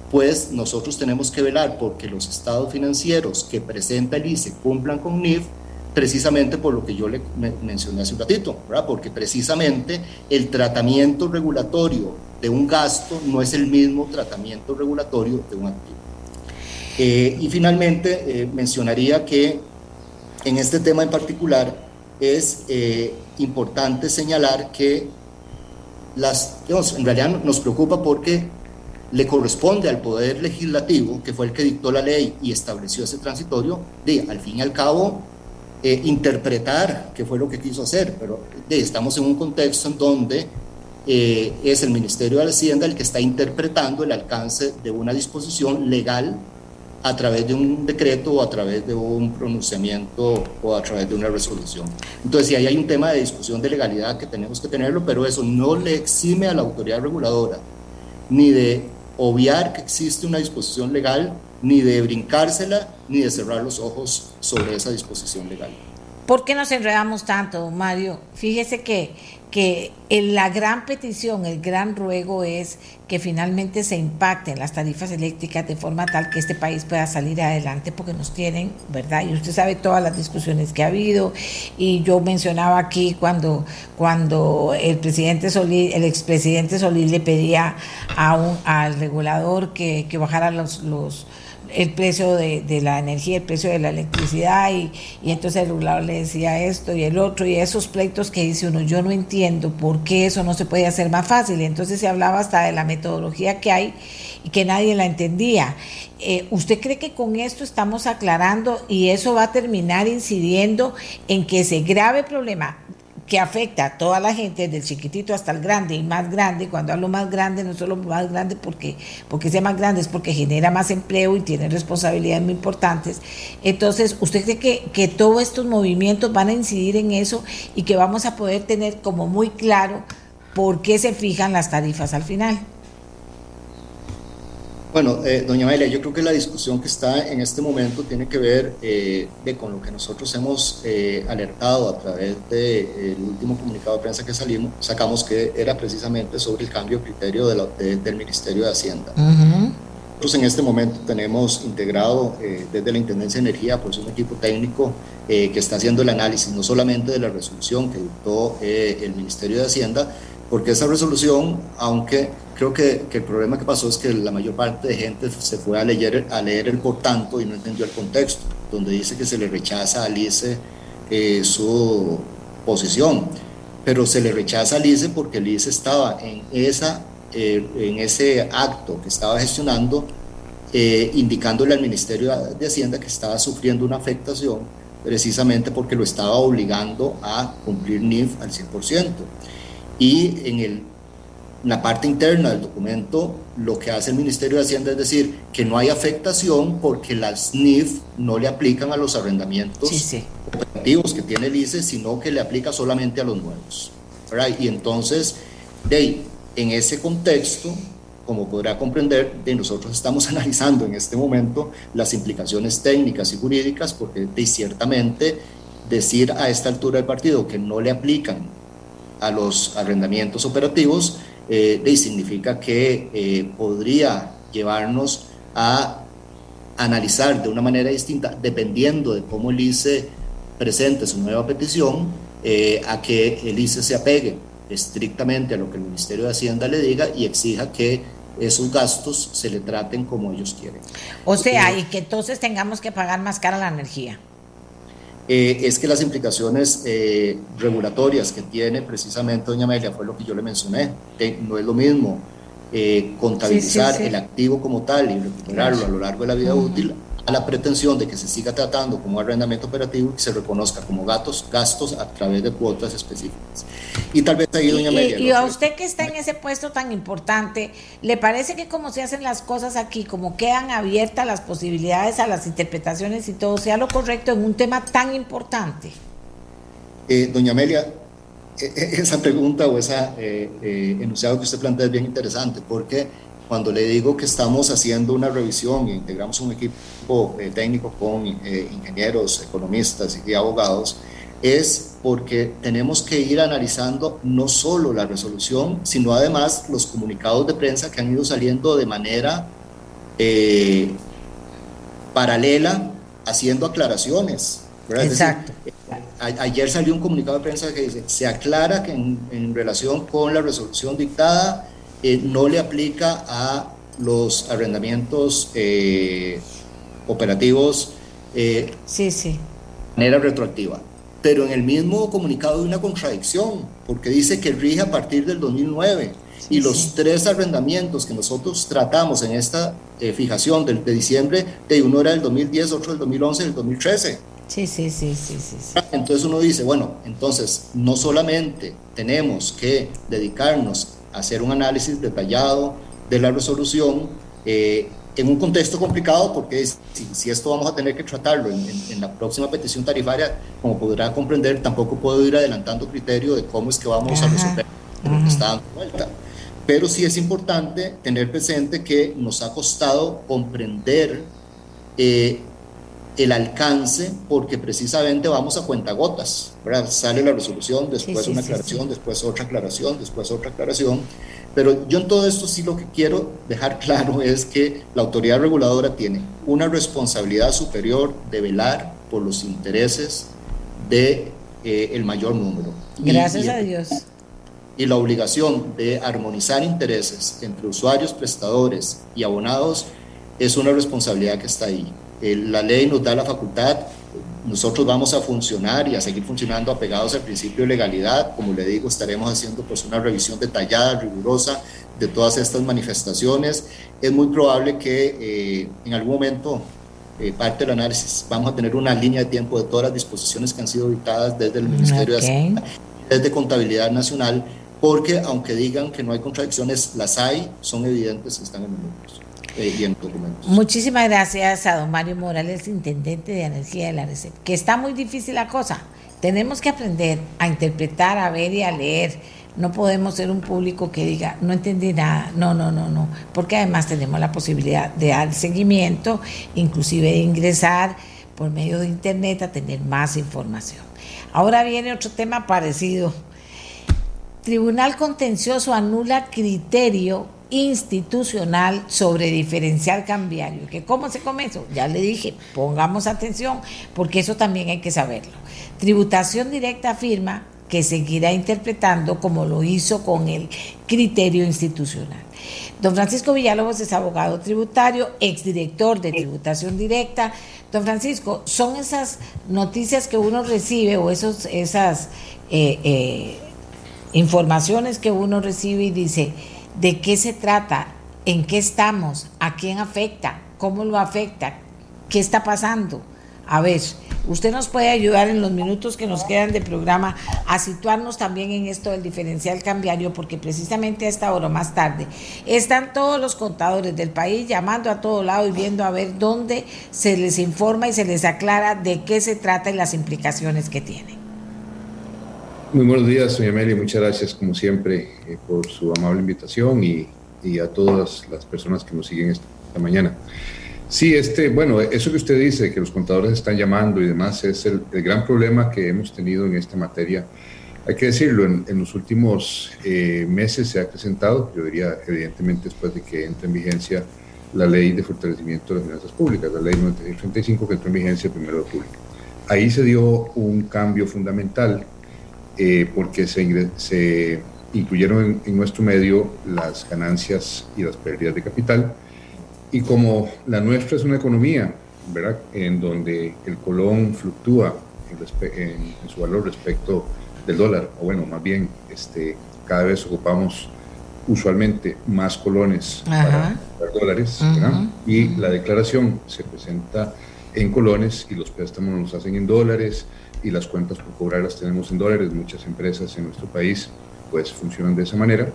pues nosotros tenemos que velar porque los estados financieros que presenta el ICE cumplan con NIF, precisamente por lo que yo le mencioné hace un ratito, ¿verdad? porque precisamente el tratamiento regulatorio de un gasto no es el mismo tratamiento regulatorio de un activo. Eh, y finalmente eh, mencionaría que en este tema en particular es eh, importante señalar que las, en realidad nos preocupa porque le corresponde al Poder Legislativo, que fue el que dictó la ley y estableció ese transitorio, de al fin y al cabo eh, interpretar qué fue lo que quiso hacer, pero estamos en un contexto en donde eh, es el Ministerio de Hacienda el que está interpretando el alcance de una disposición legal a través de un decreto o a través de un pronunciamiento o a través de una resolución. Entonces, si ahí hay un tema de discusión de legalidad que tenemos que tenerlo, pero eso no le exime a la autoridad reguladora ni de obviar que existe una disposición legal, ni de brincársela, ni de cerrar los ojos sobre esa disposición legal. ¿Por qué nos enredamos tanto, Mario? Fíjese que, que la gran petición, el gran ruego es que finalmente se impacten las tarifas eléctricas de forma tal que este país pueda salir adelante porque nos tienen, ¿verdad? Y usted sabe todas las discusiones que ha habido y yo mencionaba aquí cuando, cuando el presidente Solís, el expresidente Solís le pedía a un, al regulador que, que bajara los, los el precio de, de, la energía, el precio de la electricidad y, y, entonces el regulador le decía esto y el otro y esos pleitos que dice uno, yo no entiendo por qué eso no se puede hacer más fácil. Entonces se hablaba hasta de la metodología que hay y que nadie la entendía. Eh, ¿Usted cree que con esto estamos aclarando y eso va a terminar incidiendo en que ese grave problema que afecta a toda la gente, del chiquitito hasta el grande y más grande. Cuando hablo más grande, no solo más grande porque, porque sea más grande, es porque genera más empleo y tiene responsabilidades muy importantes. Entonces, ¿usted cree que, que todos estos movimientos van a incidir en eso y que vamos a poder tener como muy claro por qué se fijan las tarifas al final? Bueno, eh, doña Amelia, yo creo que la discusión que está en este momento tiene que ver eh, de con lo que nosotros hemos eh, alertado a través del último comunicado de prensa que salimos, sacamos que era precisamente sobre el cambio de criterio de la, de, del Ministerio de Hacienda. Uh -huh. Nosotros en este momento tenemos integrado desde la Intendencia de Energía pues un equipo técnico que está haciendo el análisis no solamente de la resolución que dictó el Ministerio de Hacienda, porque esa resolución, aunque creo que, que, el problema que pasó es que la mayor parte de gente se fue a leer, a leer el por tanto y no entendió el contexto, donde dice que se le rechaza a Lice eh, su posición, pero se le rechaza a Lice porque Lice estaba en, esa, eh, en ese acto que estaba gestionando, eh, indicándole al Ministerio de Hacienda que estaba sufriendo una afectación precisamente porque lo estaba obligando a cumplir NIF al 100%. Y en el la parte interna del documento, lo que hace el Ministerio de Hacienda es decir que no hay afectación porque las NIF no le aplican a los arrendamientos sí, sí. operativos que tiene el ICE, sino que le aplica solamente a los nuevos. ¿verdad? Y entonces, de, en ese contexto, como podrá comprender, de nosotros estamos analizando en este momento las implicaciones técnicas y jurídicas, porque de, ciertamente decir a esta altura del partido que no le aplican a los arrendamientos operativos, eh, y significa que eh, podría llevarnos a analizar de una manera distinta, dependiendo de cómo el ICE presente su nueva petición, eh, a que el ICE se apegue estrictamente a lo que el Ministerio de Hacienda le diga y exija que esos gastos se le traten como ellos quieren. O sea, y que entonces tengamos que pagar más cara la energía. Eh, es que las implicaciones eh, regulatorias que tiene precisamente doña Amelia fue lo que yo le mencioné. no es lo mismo eh, contabilizar sí, sí, sí. el activo como tal y recuperarlo a lo largo de la vida útil a la pretensión de que se siga tratando como arrendamiento operativo y se reconozca como gastos, gastos a través de cuotas específicas. Y tal vez ahí, doña Amelia. Y, y a usted que está en ese puesto tan importante, ¿le parece que como se hacen las cosas aquí, como quedan abiertas las posibilidades a las interpretaciones y todo, sea lo correcto en un tema tan importante? Eh, doña Amelia, esa pregunta o ese eh, eh, enunciado que usted plantea es bien interesante porque cuando le digo que estamos haciendo una revisión e integramos un equipo eh, técnico con eh, ingenieros, economistas y abogados, es porque tenemos que ir analizando no solo la resolución, sino además los comunicados de prensa que han ido saliendo de manera eh, paralela, haciendo aclaraciones. Exacto. Decir, a, ayer salió un comunicado de prensa que dice, se aclara que en, en relación con la resolución dictada, eh, no le aplica a los arrendamientos eh, operativos eh, sí, sí. de manera retroactiva. Pero en el mismo comunicado hay una contradicción, porque dice que rige a partir del 2009 sí, y los tres arrendamientos que nosotros tratamos en esta eh, fijación de, de, diciembre, de uno era del 2010, otro del 2011 y del 2013. Sí, sí, sí, sí, sí. Entonces uno dice, bueno, entonces no solamente tenemos que dedicarnos hacer un análisis detallado de la resolución eh, en un contexto complicado porque si, si, esto vamos a tener que tratarlo en, en, en, la próxima petición tarifaria, como podrá comprender, tampoco puedo ir adelantando criterio de cómo es que vamos Ajá. a resolver lo que está dando vuelta. Pero sí es importante tener presente que nos ha costado comprender eh, el alcance porque precisamente vamos a cuentagotas, ¿verdad? Sale la resolución, después una aclaración, después otra aclaración, después otra aclaración. Pero yo en todo esto sí lo que quiero dejar claro es que la autoridad reguladora tiene una responsabilidad superior de velar por los intereses de eh, el mayor número. Gracias a Dios. Y la obligación de armonizar intereses entre usuarios, prestadores y abonados es una responsabilidad que está ahí la ley nos da la facultad, nosotros vamos a funcionar y a seguir funcionando apegados al principio de legalidad. Como le digo, estaremos haciendo pues una revisión detallada, rigurosa de todas estas manifestaciones. Es muy probable que eh, en algún momento eh, parte del análisis vamos a tener una línea de tiempo de todas las disposiciones que han sido dictadas desde el Ministerio de Hacienda, desde Contabilidad Nacional, porque aunque digan que no hay contradicciones, las hay, son evidentes y están en números. Eh, Muchísimas gracias a don Mario Morales, intendente de energía de la RECEP. Que está muy difícil la cosa. Tenemos que aprender a interpretar, a ver y a leer. No podemos ser un público que diga, no entendí nada. No, no, no, no. Porque además tenemos la posibilidad de dar seguimiento, inclusive de ingresar por medio de Internet a tener más información. Ahora viene otro tema parecido. Tribunal Contencioso anula criterio institucional sobre diferencial cambiario. ¿Que ¿Cómo se come eso? Ya le dije, pongamos atención porque eso también hay que saberlo. Tributación directa afirma que seguirá interpretando como lo hizo con el criterio institucional. Don Francisco Villalobos es abogado tributario, exdirector de tributación directa. Don Francisco, son esas noticias que uno recibe o esos, esas eh, eh, informaciones que uno recibe y dice, de qué se trata, en qué estamos, a quién afecta, cómo lo afecta, qué está pasando. A ver, usted nos puede ayudar en los minutos que nos quedan de programa a situarnos también en esto del diferencial cambiario, porque precisamente a esta hora más tarde están todos los contadores del país llamando a todo lado y viendo a ver dónde se les informa y se les aclara de qué se trata y las implicaciones que tiene. Muy buenos días, doña Amelia. Muchas gracias, como siempre, eh, por su amable invitación y, y, a todas las personas que nos siguen esta, mañana. Sí, este, bueno, eso que usted dice, que los contadores están llamando y demás, es el, gran problema que hemos tenido en esta materia. Hay que decirlo, en, los últimos eh, meses se ha presentado, yo diría, evidentemente, después de que entre en vigencia la ley de fortalecimiento de las finanzas públicas, la ley 9635 que entró en vigencia el primero de julio. Ahí se dio un cambio fundamental eh, porque se, se incluyeron en, nuestro medio las ganancias y las pérdidas de capital. Y como la nuestra es una economía, ¿verdad? En donde el colón fluctúa en, su valor respecto del dólar, o bueno, más bien, este, cada vez ocupamos usualmente más colones para, dólares, y la declaración se presenta en colones y los préstamos los hacen en dólares y las cuentas por cobrar las tenemos en dólares. Muchas empresas en nuestro país pues funcionan de esa manera.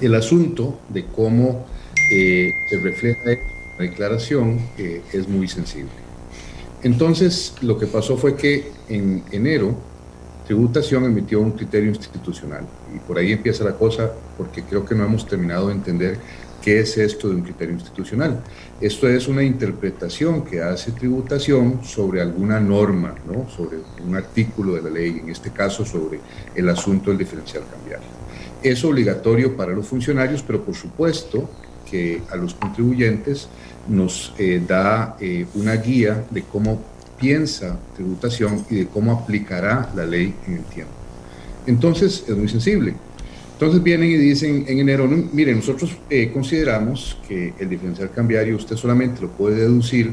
El asunto de cómo eh, se refleja la declaración eh, es muy sensible. Entonces, lo que pasó fue que en enero Tributación emitió un criterio institucional y por ahí empieza la cosa porque creo que no hemos terminado de entender ¿Qué es esto de un criterio institucional? Esto es una interpretación que hace tributación sobre alguna norma, ¿no? sobre un artículo de la ley, en este caso sobre el asunto del diferencial cambiario. Es obligatorio para los funcionarios, pero por supuesto que a los contribuyentes nos eh, da eh, una guía de cómo piensa tributación y de cómo aplicará la ley en el tiempo. Entonces es muy sensible. Entonces vienen y dicen en enero, miren, nosotros eh, consideramos que el diferencial cambiario usted solamente lo puede deducir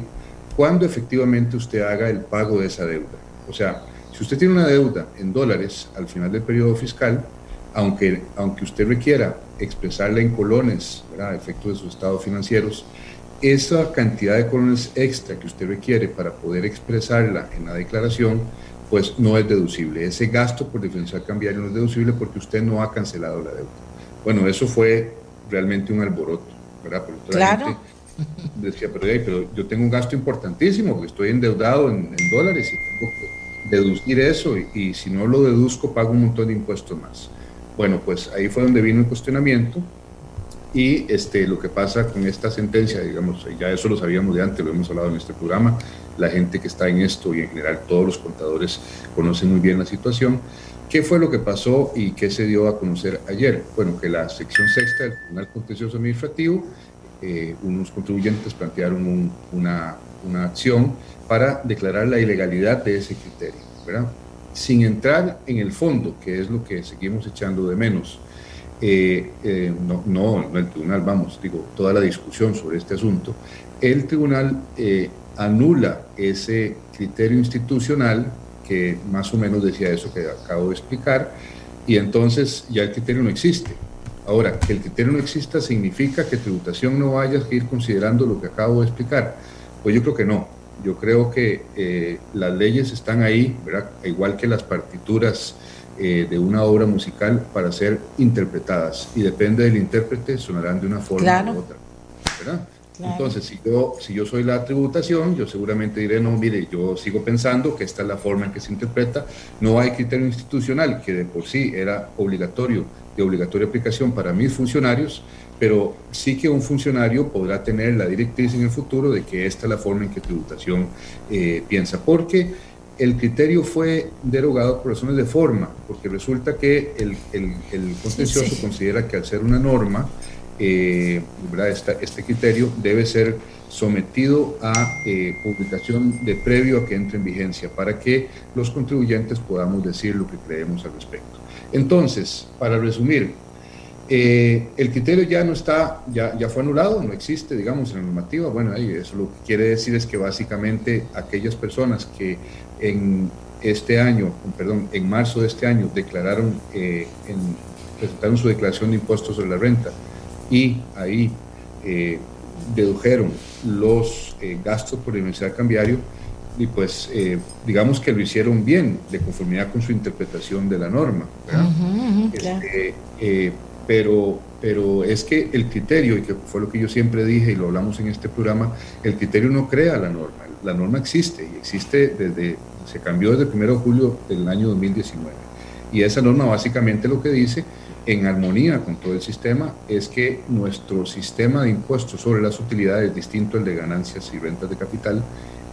cuando efectivamente usted haga el pago de esa deuda. O sea, si usted tiene una deuda en dólares al final del periodo fiscal, aunque, aunque usted requiera expresarla en colones, a efecto de sus estados financieros, esa cantidad de colones extra que usted requiere para poder expresarla en la declaración pues no es deducible. Ese gasto por diferencial cambiario no es deducible porque usted no ha cancelado la deuda. Bueno, eso fue realmente un alboroto, ¿verdad? Porque claro. decía, pero, yo tengo un gasto importantísimo porque estoy endeudado en, dólares y tengo que deducir eso y, y, si no lo deduzco pago un montón de impuestos más. Bueno, pues ahí fue donde vino el cuestionamiento Y este, lo que pasa con esta sentencia, digamos, ya eso lo sabíamos de antes, lo hemos hablado en este programa, la gente que está en esto y en general todos los contadores conocen muy bien la situación. ¿Qué fue lo que pasó y qué se dio a conocer ayer? Bueno, que la sección sexta del Tribunal Contencioso Administrativo, eh, unos contribuyentes plantearon una, una acción para declarar la ilegalidad de ese criterio. Sin entrar en el fondo, que es lo que seguimos echando de menos eh, eh, no, no, el tribunal, vamos, digo, toda la discusión sobre este asunto, el tribunal anula ese criterio institucional que más o menos decía eso que acabo de explicar, y entonces ya el criterio no existe. Ahora, que el criterio no exista significa que tributación no vaya a ir considerando lo que acabo de explicar. Pues yo creo que no. Yo creo que las leyes están ahí, ¿verdad? igual que las partituras eh, de una obra musical para ser interpretadas y depende del intérprete sonarán de una forma u otra. Entonces, si yo, si yo soy la tributación, yo seguramente diré, no, mire, yo sigo pensando que esta es la forma en que se interpreta, no hay criterio institucional, que de por sí era obligatorio, de obligatoria aplicación para mis funcionarios, pero sí que un funcionario podrá tener la directriz en el futuro de que esta es la forma en que tributación eh, piensa, porque el criterio fue derogado por razones de forma, porque resulta que el, el, contencioso considera que al ser una norma, eh, este criterio debe ser sometido a eh, publicación de previo a que entre en vigencia para que los contribuyentes podamos decir lo que creemos al respecto. Entonces, para resumir, eh, el criterio ya no está, ya, fue anulado, no existe, digamos, en la normativa. Bueno, eso lo que quiere decir es que básicamente aquellas personas que en este año, perdón, en marzo de este año declararon, eh, presentaron su declaración de impuestos sobre la renta y ahí eh, dedujeron los gastos por universidad cambiario y pues digamos que lo hicieron bien de conformidad con su interpretación de la norma. Este, pero, pero es que el criterio, y que fue lo que yo siempre dije y lo hablamos en este programa, el criterio no crea la norma, la norma existe y existe desde, se cambió desde el 1 de julio del año 2019. Y esa norma básicamente lo que dice, en armonía con todo el sistema, es que nuestro sistema de impuestos sobre las utilidades, distinto al de ganancias y rentas de capital,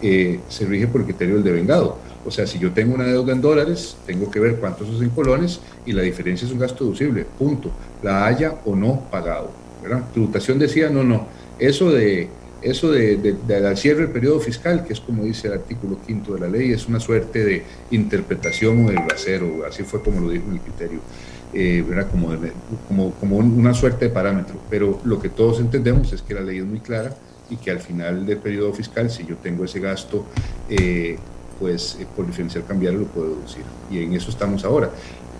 eh, se rige por el criterio del devengado. O sea, si yo tengo una deuda en dólares, tengo que ver cuántos son en colones y la diferencia es un gasto deducible, punto. La haya o no pagado. ¿verdad? Tributación decía, no, no. Eso de eso de, de, cierre del periodo fiscal, que es como dice el artículo quinto de la ley, es una suerte de interpretación o de bracero, así fue como lo dijo en el criterio, eh, Como, como, una suerte de parámetro. Pero lo que todos entendemos es que la ley es muy clara y que al final del periodo fiscal, si yo tengo ese gasto, eh, pues eh, por diferencial cambiario lo puedo deducir. Y en eso estamos ahora.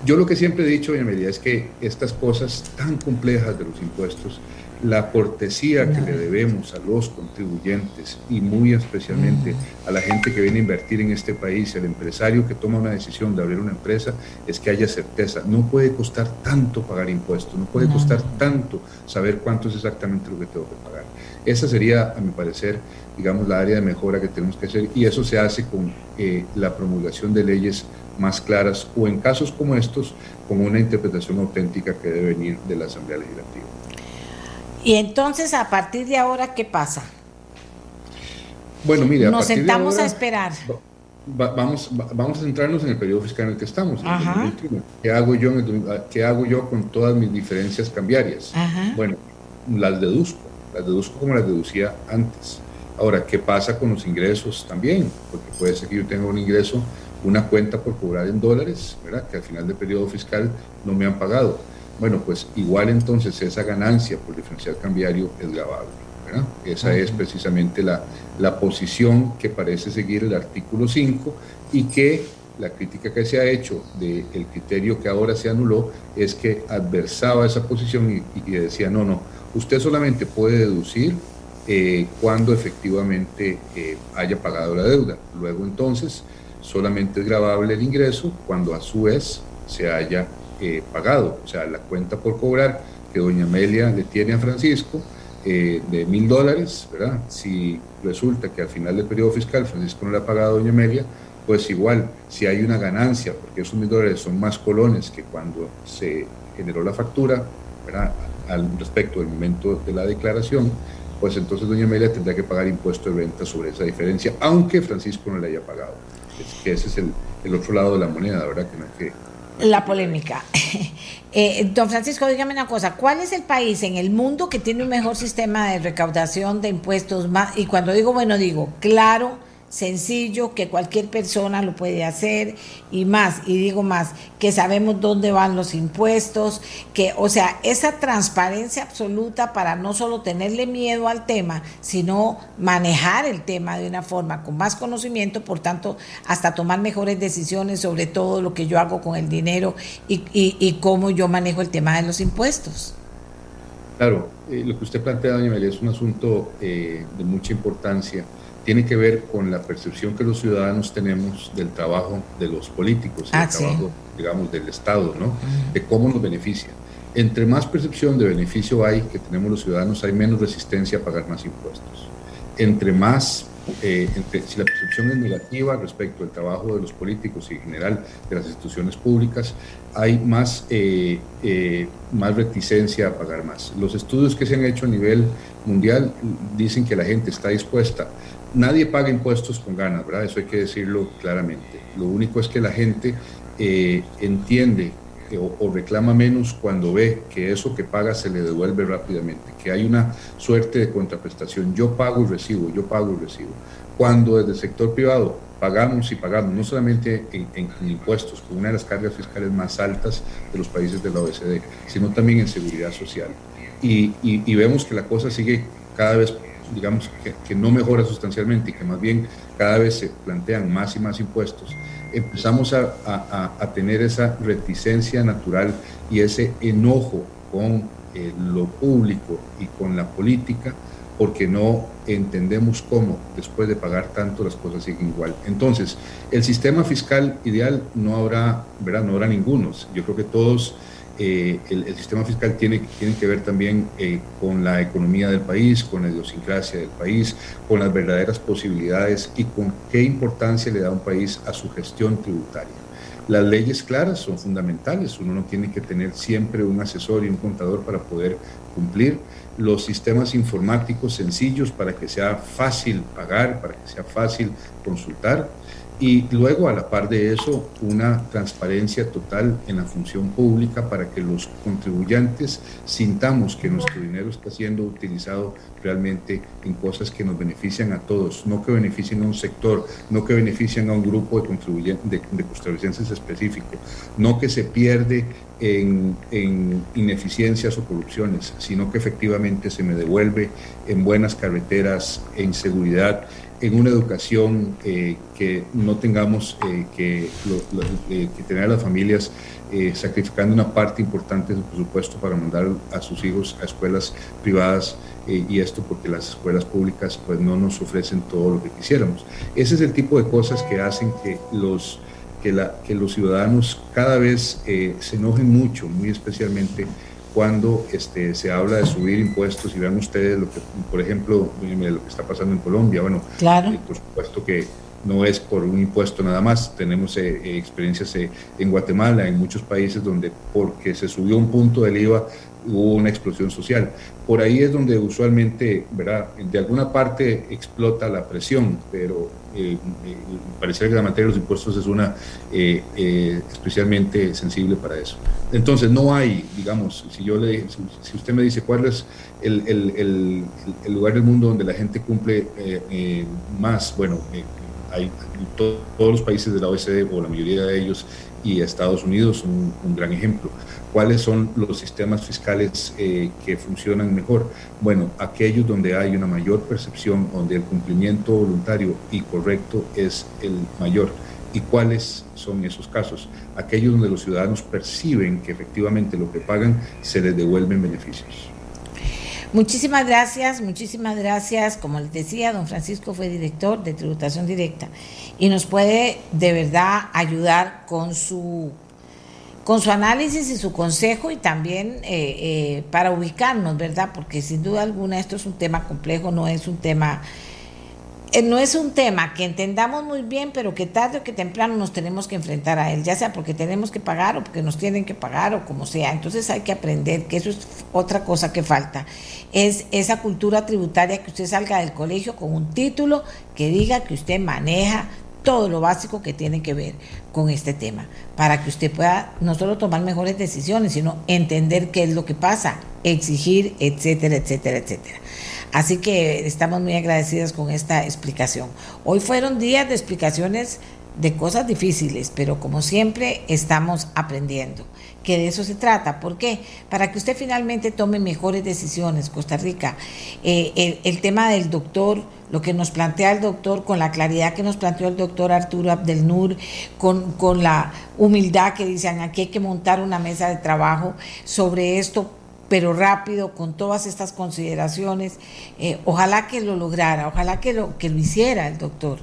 Yo lo que siempre he dicho, doña María, es que estas cosas tan complejas de los impuestos, la cortesía que le debemos a los contribuyentes y muy especialmente a la gente que viene a invertir en este país, al empresario que toma una decisión de abrir una empresa, es que haya certeza. No puede costar tanto pagar impuestos, no puede costar tanto saber cuánto es exactamente lo que tengo que pagar. Esa sería, a mi parecer, digamos, la área de mejora que tenemos que hacer y eso se hace con eh, la promulgación de leyes más claras o en casos como estos, con una interpretación auténtica que debe venir de la Asamblea Legislativa. Y entonces, a partir de ahora, ¿qué pasa? Bueno, mire, nos sentamos a esperar. vamos, vamos a centrarnos en el periodo fiscal en el que estamos. ¿Qué, hago yo ¿Qué hago yo con todas mis diferencias cambiarias? Bueno, las deduzco, las deduzco como las deducía antes. Ahora, ¿qué pasa con los ingresos también? Porque puede ser que yo tenga un ingreso, una cuenta por cobrar en dólares, ¿verdad? Que al final del periodo fiscal no me han pagado. Bueno, pues igual entonces esa ganancia por diferencial cambiario es grabable. ¿verdad? Esa es precisamente la, la posición que parece seguir el artículo 5 y que la crítica que se ha hecho del criterio que ahora se anuló es que adversaba esa posición y, y decía, no, no, usted solamente puede deducir eh, cuando efectivamente eh, haya pagado la deuda. Luego entonces solamente es grabable el ingreso cuando a su vez se haya eh, pagado. O sea, la cuenta por cobrar que doña Amelia le tiene a Francisco de mil dólares, ¿verdad? Si resulta que al final del periodo fiscal Francisco no le ha pagado a doña Amelia, pues igual, si hay una ganancia, porque esos mil dólares son más colones que cuando se generó la factura, al respecto del momento de la declaración, pues entonces doña Amelia tendrá que pagar impuesto de venta sobre esa diferencia, aunque Francisco no le haya pagado. Es que ese es el, el otro lado de la moneda, ¿verdad? Que no hay que... La polémica. Eh, don Francisco, dígame una cosa, ¿cuál es el país en el mundo que tiene un mejor sistema de recaudación de impuestos? Más, y cuando digo bueno, digo claro, sencillo, que cualquier persona lo puede hacer y más, y digo más, que sabemos dónde van los impuestos, que, o sea, esa transparencia absoluta para no solo tenerle miedo al tema, sino manejar el tema de una forma con más conocimiento, por tanto, hasta tomar mejores decisiones sobre todo lo que yo hago con el dinero y, y, cómo yo manejo el tema de los impuestos. Claro, eh, lo que usted plantea, doña María, es un asunto eh, de mucha importancia tiene que ver con la percepción que los ciudadanos tenemos del trabajo de los políticos, del ah, trabajo, digamos, del Estado, ¿no? De cómo nos beneficia. Entre más percepción de beneficio hay que tenemos los ciudadanos, hay menos resistencia a pagar más impuestos. Entre más, eh, si la percepción es negativa respecto al trabajo de los políticos y en general de las instituciones públicas, hay más, eh, eh, más reticencia a pagar más. Los estudios que se han hecho a nivel mundial dicen que la gente está dispuesta nadie paga impuestos con ganas, ¿verdad? Eso hay que decirlo claramente. Lo único es que la gente eh, entiende o, reclama menos cuando ve que eso que paga se le devuelve rápidamente, que hay una suerte de contraprestación. Yo pago y recibo, yo pago y recibo. Cuando desde el sector privado pagamos y pagamos, no solamente en, impuestos, con una de las cargas fiscales más altas de los países de la OECD, sino también en seguridad social. Y, y vemos que la cosa sigue cada vez digamos, que, no mejora sustancialmente y que más bien cada vez se plantean más y más impuestos, empezamos a, a, tener esa reticencia natural y ese enojo con eh, lo público y con la política porque no entendemos cómo después de pagar tanto las cosas siguen igual. Entonces, el sistema fiscal ideal no habrá, ¿verdad? No habrá ninguno. Yo creo que todos eh, el, sistema fiscal tiene, tiene que ver también eh, con la economía del país, con la idiosincrasia del país, con las verdaderas posibilidades y con qué importancia le da un país a su gestión tributaria. Las leyes claras son fundamentales, uno no tiene que tener siempre un asesor y un contador para poder cumplir. Los sistemas informáticos sencillos para que sea fácil pagar, para que sea fácil consultar y luego, a la par de eso, una transparencia total en la función pública para que los contribuyentes sintamos que nuestro dinero está siendo utilizado realmente en cosas que nos benefician a todos, no que beneficien a un sector, no que beneficien a un grupo de, contribuyentes, de, costarricenses específico, no que se pierde en, en, ineficiencias o corrupciones, sino que efectivamente se me devuelve en buenas carreteras, en seguridad, en una educación eh, que no tengamos eh, que, eh, que, tener a las familias sacrificando una parte importante de su presupuesto para mandar a sus hijos a escuelas privadas y esto porque las escuelas públicas pues no nos ofrecen todo lo que quisiéramos. Ese es el tipo de cosas que hacen que los, que la, que los ciudadanos cada vez se enojen mucho, muy especialmente cuando este, se habla de subir impuestos y vean ustedes lo que, por ejemplo, lo que está pasando en Colombia, bueno, claro. Eh, por supuesto que no es por un impuesto nada más, tenemos eh, eh, experiencias en Guatemala, en muchos países donde porque se subió un punto del IVA hubo una explosión social. Por ahí es donde usualmente, ¿verdad? De alguna parte explota la presión, pero eh, eh que la materia de los impuestos es una eh, eh, especialmente sensible para eso. Entonces, no hay, digamos, si yo le si, usted me dice cuál es el, el, el, lugar del mundo donde la gente cumple más, bueno, hay todos los países de la OECD o la mayoría de ellos y Estados Unidos son un gran ejemplo. ¿Cuáles son los sistemas fiscales eh, que funcionan mejor? Bueno, aquellos donde hay una mayor percepción, donde el cumplimiento voluntario y correcto es el mayor. ¿Y cuáles son esos casos? Aquellos donde los ciudadanos perciben que efectivamente lo que pagan se les devuelven beneficios. Muchísimas gracias, muchísimas gracias. Como les decía, don Francisco fue director de tributación directa y nos puede de verdad ayudar con su con su análisis y su consejo y también eh, eh, para ubicarnos, ¿verdad? Porque sin duda alguna esto es un tema complejo, no es un tema no es un tema que entendamos muy bien, pero que tarde o que temprano nos tenemos que enfrentar a él, ya sea porque tenemos que pagar o porque nos tienen que pagar o como sea. Entonces hay que aprender que eso es otra cosa que falta. Es esa cultura tributaria que usted salga del colegio con un título que diga que usted maneja todo lo básico que tiene que ver con este tema, para que usted pueda no solo tomar mejores decisiones, sino entender qué es lo que pasa, exigir, etcétera, etcétera, etcétera. Así que estamos muy agradecidas con esta explicación. Hoy fueron días de explicaciones de cosas difíciles, pero como siempre estamos aprendiendo, que de eso se trata. ¿Por qué? Para que usted finalmente tome mejores decisiones, Costa Rica. Eh, el, tema del doctor, lo que nos plantea el doctor, con la claridad que nos planteó el doctor Arturo Abdelnur, con, con la humildad que dicen aquí hay que montar una mesa de trabajo sobre esto pero rápido, con todas estas consideraciones. Eh, ojalá que lo lograra, ojalá que lo, que lo hiciera el doctor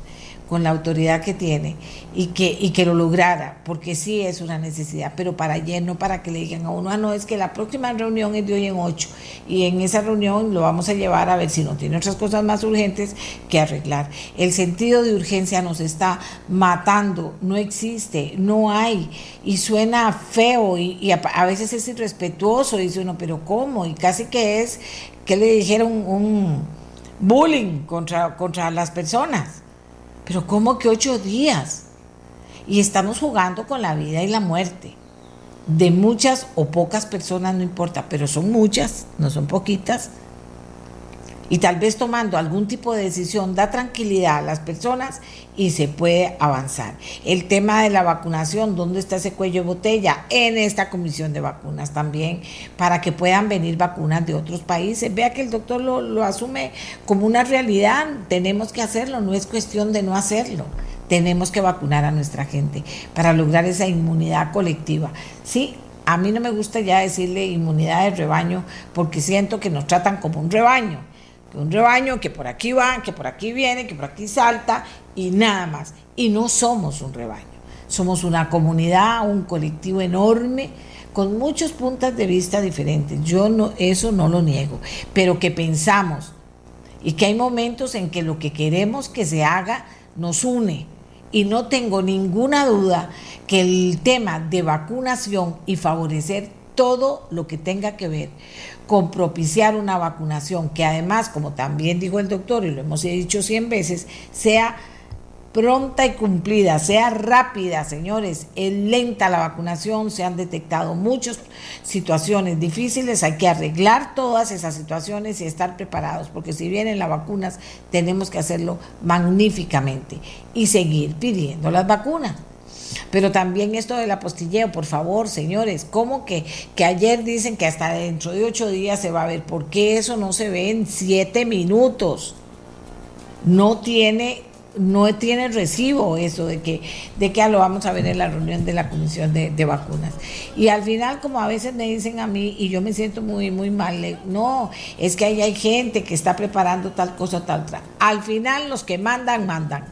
con la autoridad que tiene y que, y que lo lograra, porque sí es una necesidad, pero para ayer, no para que le digan a uno, ah, no, es que la próxima reunión es de hoy en ocho, y en esa reunión lo vamos a llevar a ver si no tiene otras cosas más urgentes que arreglar. El sentido de urgencia nos está matando, no existe, no hay, y suena feo, y, a, veces es irrespetuoso, dice uno, pero ¿cómo? Y casi que es que le dijeron un bullying contra, contra las personas. Pero ¿cómo que ocho días? Y estamos jugando con la vida y la muerte. De muchas o pocas personas, no importa, pero son muchas, no son poquitas. Y tal vez tomando algún tipo de decisión da tranquilidad a las personas y se puede avanzar. El tema de la vacunación, ¿dónde está ese cuello de botella? En esta comisión de vacunas también, para que puedan venir vacunas de otros países. Vea que el doctor lo, lo asume como una realidad, tenemos que hacerlo, no es cuestión de no hacerlo. Tenemos que vacunar a nuestra gente para lograr esa inmunidad colectiva. Sí, a mí no me gusta ya decirle inmunidad de rebaño porque siento que nos tratan como un rebaño un rebaño que por aquí va, que por aquí viene, que por aquí salta y nada más. Y no somos un rebaño, somos una comunidad, un colectivo enorme con muchos puntos de vista diferentes. Yo no, eso no lo niego, pero que pensamos y que hay momentos en que lo que queremos que se haga nos une. Y no tengo ninguna duda que el tema de vacunación y favorecer todo lo que tenga que ver con propiciar una vacunación que además, como también dijo el doctor y lo hemos dicho cien veces, sea pronta y cumplida, sea rápida, señores. Es lenta la vacunación, se han detectado muchas situaciones difíciles, hay que arreglar todas esas situaciones y estar preparados, porque si vienen las vacunas, tenemos que hacerlo magníficamente y seguir pidiendo las vacunas. Pero también esto del apostilleo, por favor, señores, ¿cómo que, que ayer dicen que hasta dentro de ocho días se va a ver? ¿Por qué eso no se ve en siete minutos? No tiene no tiene recibo eso de que, de que lo vamos a ver en la reunión de la comisión de, de, vacunas. Y al final, como a veces me dicen a mí, y yo me siento muy, muy mal, no, es que ahí hay gente que está preparando tal cosa, tal otra. Al final los que mandan, mandan.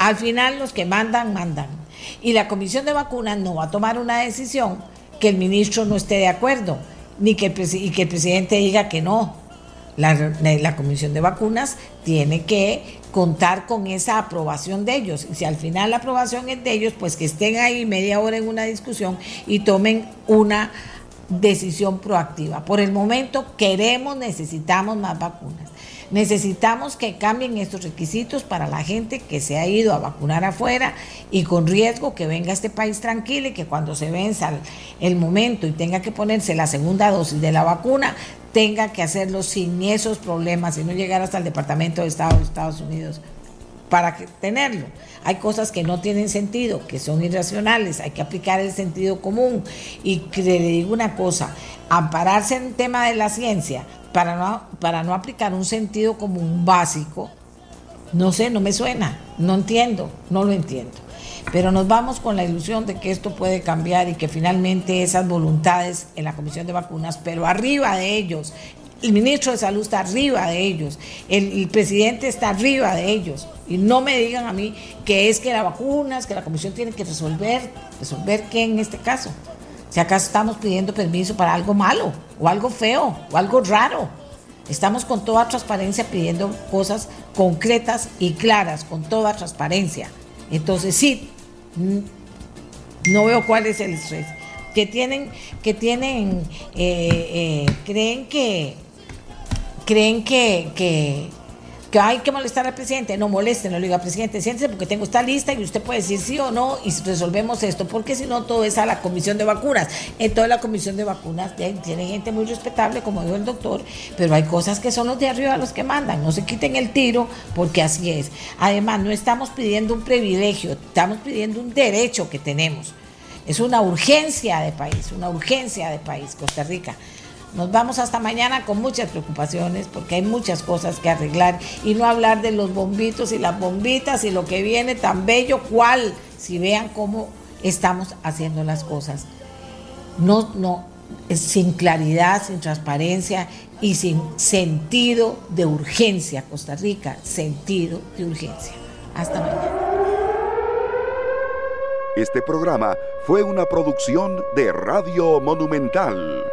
Al final los que mandan, mandan. Y la comisión de vacunas no va a tomar una decisión que el ministro no esté de acuerdo, ni que el, y que el presidente diga que no. La, la, comisión de vacunas tiene que contar con esa aprobación de ellos. Y si al final la aprobación es de ellos, pues que estén ahí media hora en una discusión y tomen una decisión proactiva. Por el momento queremos, necesitamos más vacunas. Necesitamos que cambien estos requisitos para la gente que se ha ido a vacunar afuera y con riesgo que venga a este país tranquilo y que cuando se venza el momento y tenga que ponerse la segunda dosis de la vacuna, tenga que hacerlo sin esos problemas y no llegar hasta el Departamento de Estado de Estados Unidos para tenerlo. Hay cosas que no tienen sentido, que son irracionales, hay que aplicar el sentido común. Y le digo una cosa, ampararse en el tema de la ciencia para no, para no aplicar un sentido común básico, no sé, no me suena, no entiendo, no lo entiendo. Pero nos vamos con la ilusión de que esto puede cambiar y que finalmente esas voluntades en la Comisión de Vacunas, pero arriba de ellos, el ministro de Salud está arriba de ellos, el, presidente está arriba de ellos. Y no me digan a mí que es que las vacunas, que la Comisión tiene que resolver, resolver qué en este caso. Si acaso estamos pidiendo permiso para algo malo, o algo feo, o algo raro. Estamos con toda transparencia pidiendo cosas concretas y claras, con toda transparencia. Entonces sí, no veo cuál es el estrés. Que tienen, que tienen, eh, eh, creen que, creen que, que que hay que molestar al presidente, no moleste, no le diga presidente, siéntese porque tengo esta lista y usted puede decir sí o no y resolvemos esto, porque si no todo es a la comisión de vacunas. En toda la comisión de vacunas tiene gente muy respetable, como dijo el doctor, pero hay cosas que son los de arriba los que mandan, no se quiten el tiro porque así es. Además, no estamos pidiendo un privilegio, estamos pidiendo un derecho que tenemos. Es una urgencia de país, una urgencia de país, Costa Rica. Nos vamos hasta mañana con muchas preocupaciones porque hay muchas cosas que arreglar y no hablar de los bombitos y las bombitas y lo que viene tan bello cual, si vean cómo estamos haciendo las cosas. No, no, sin claridad, sin transparencia y sin sentido de urgencia, Costa Rica, sentido de urgencia. Hasta mañana. Este programa fue una producción de Radio Monumental.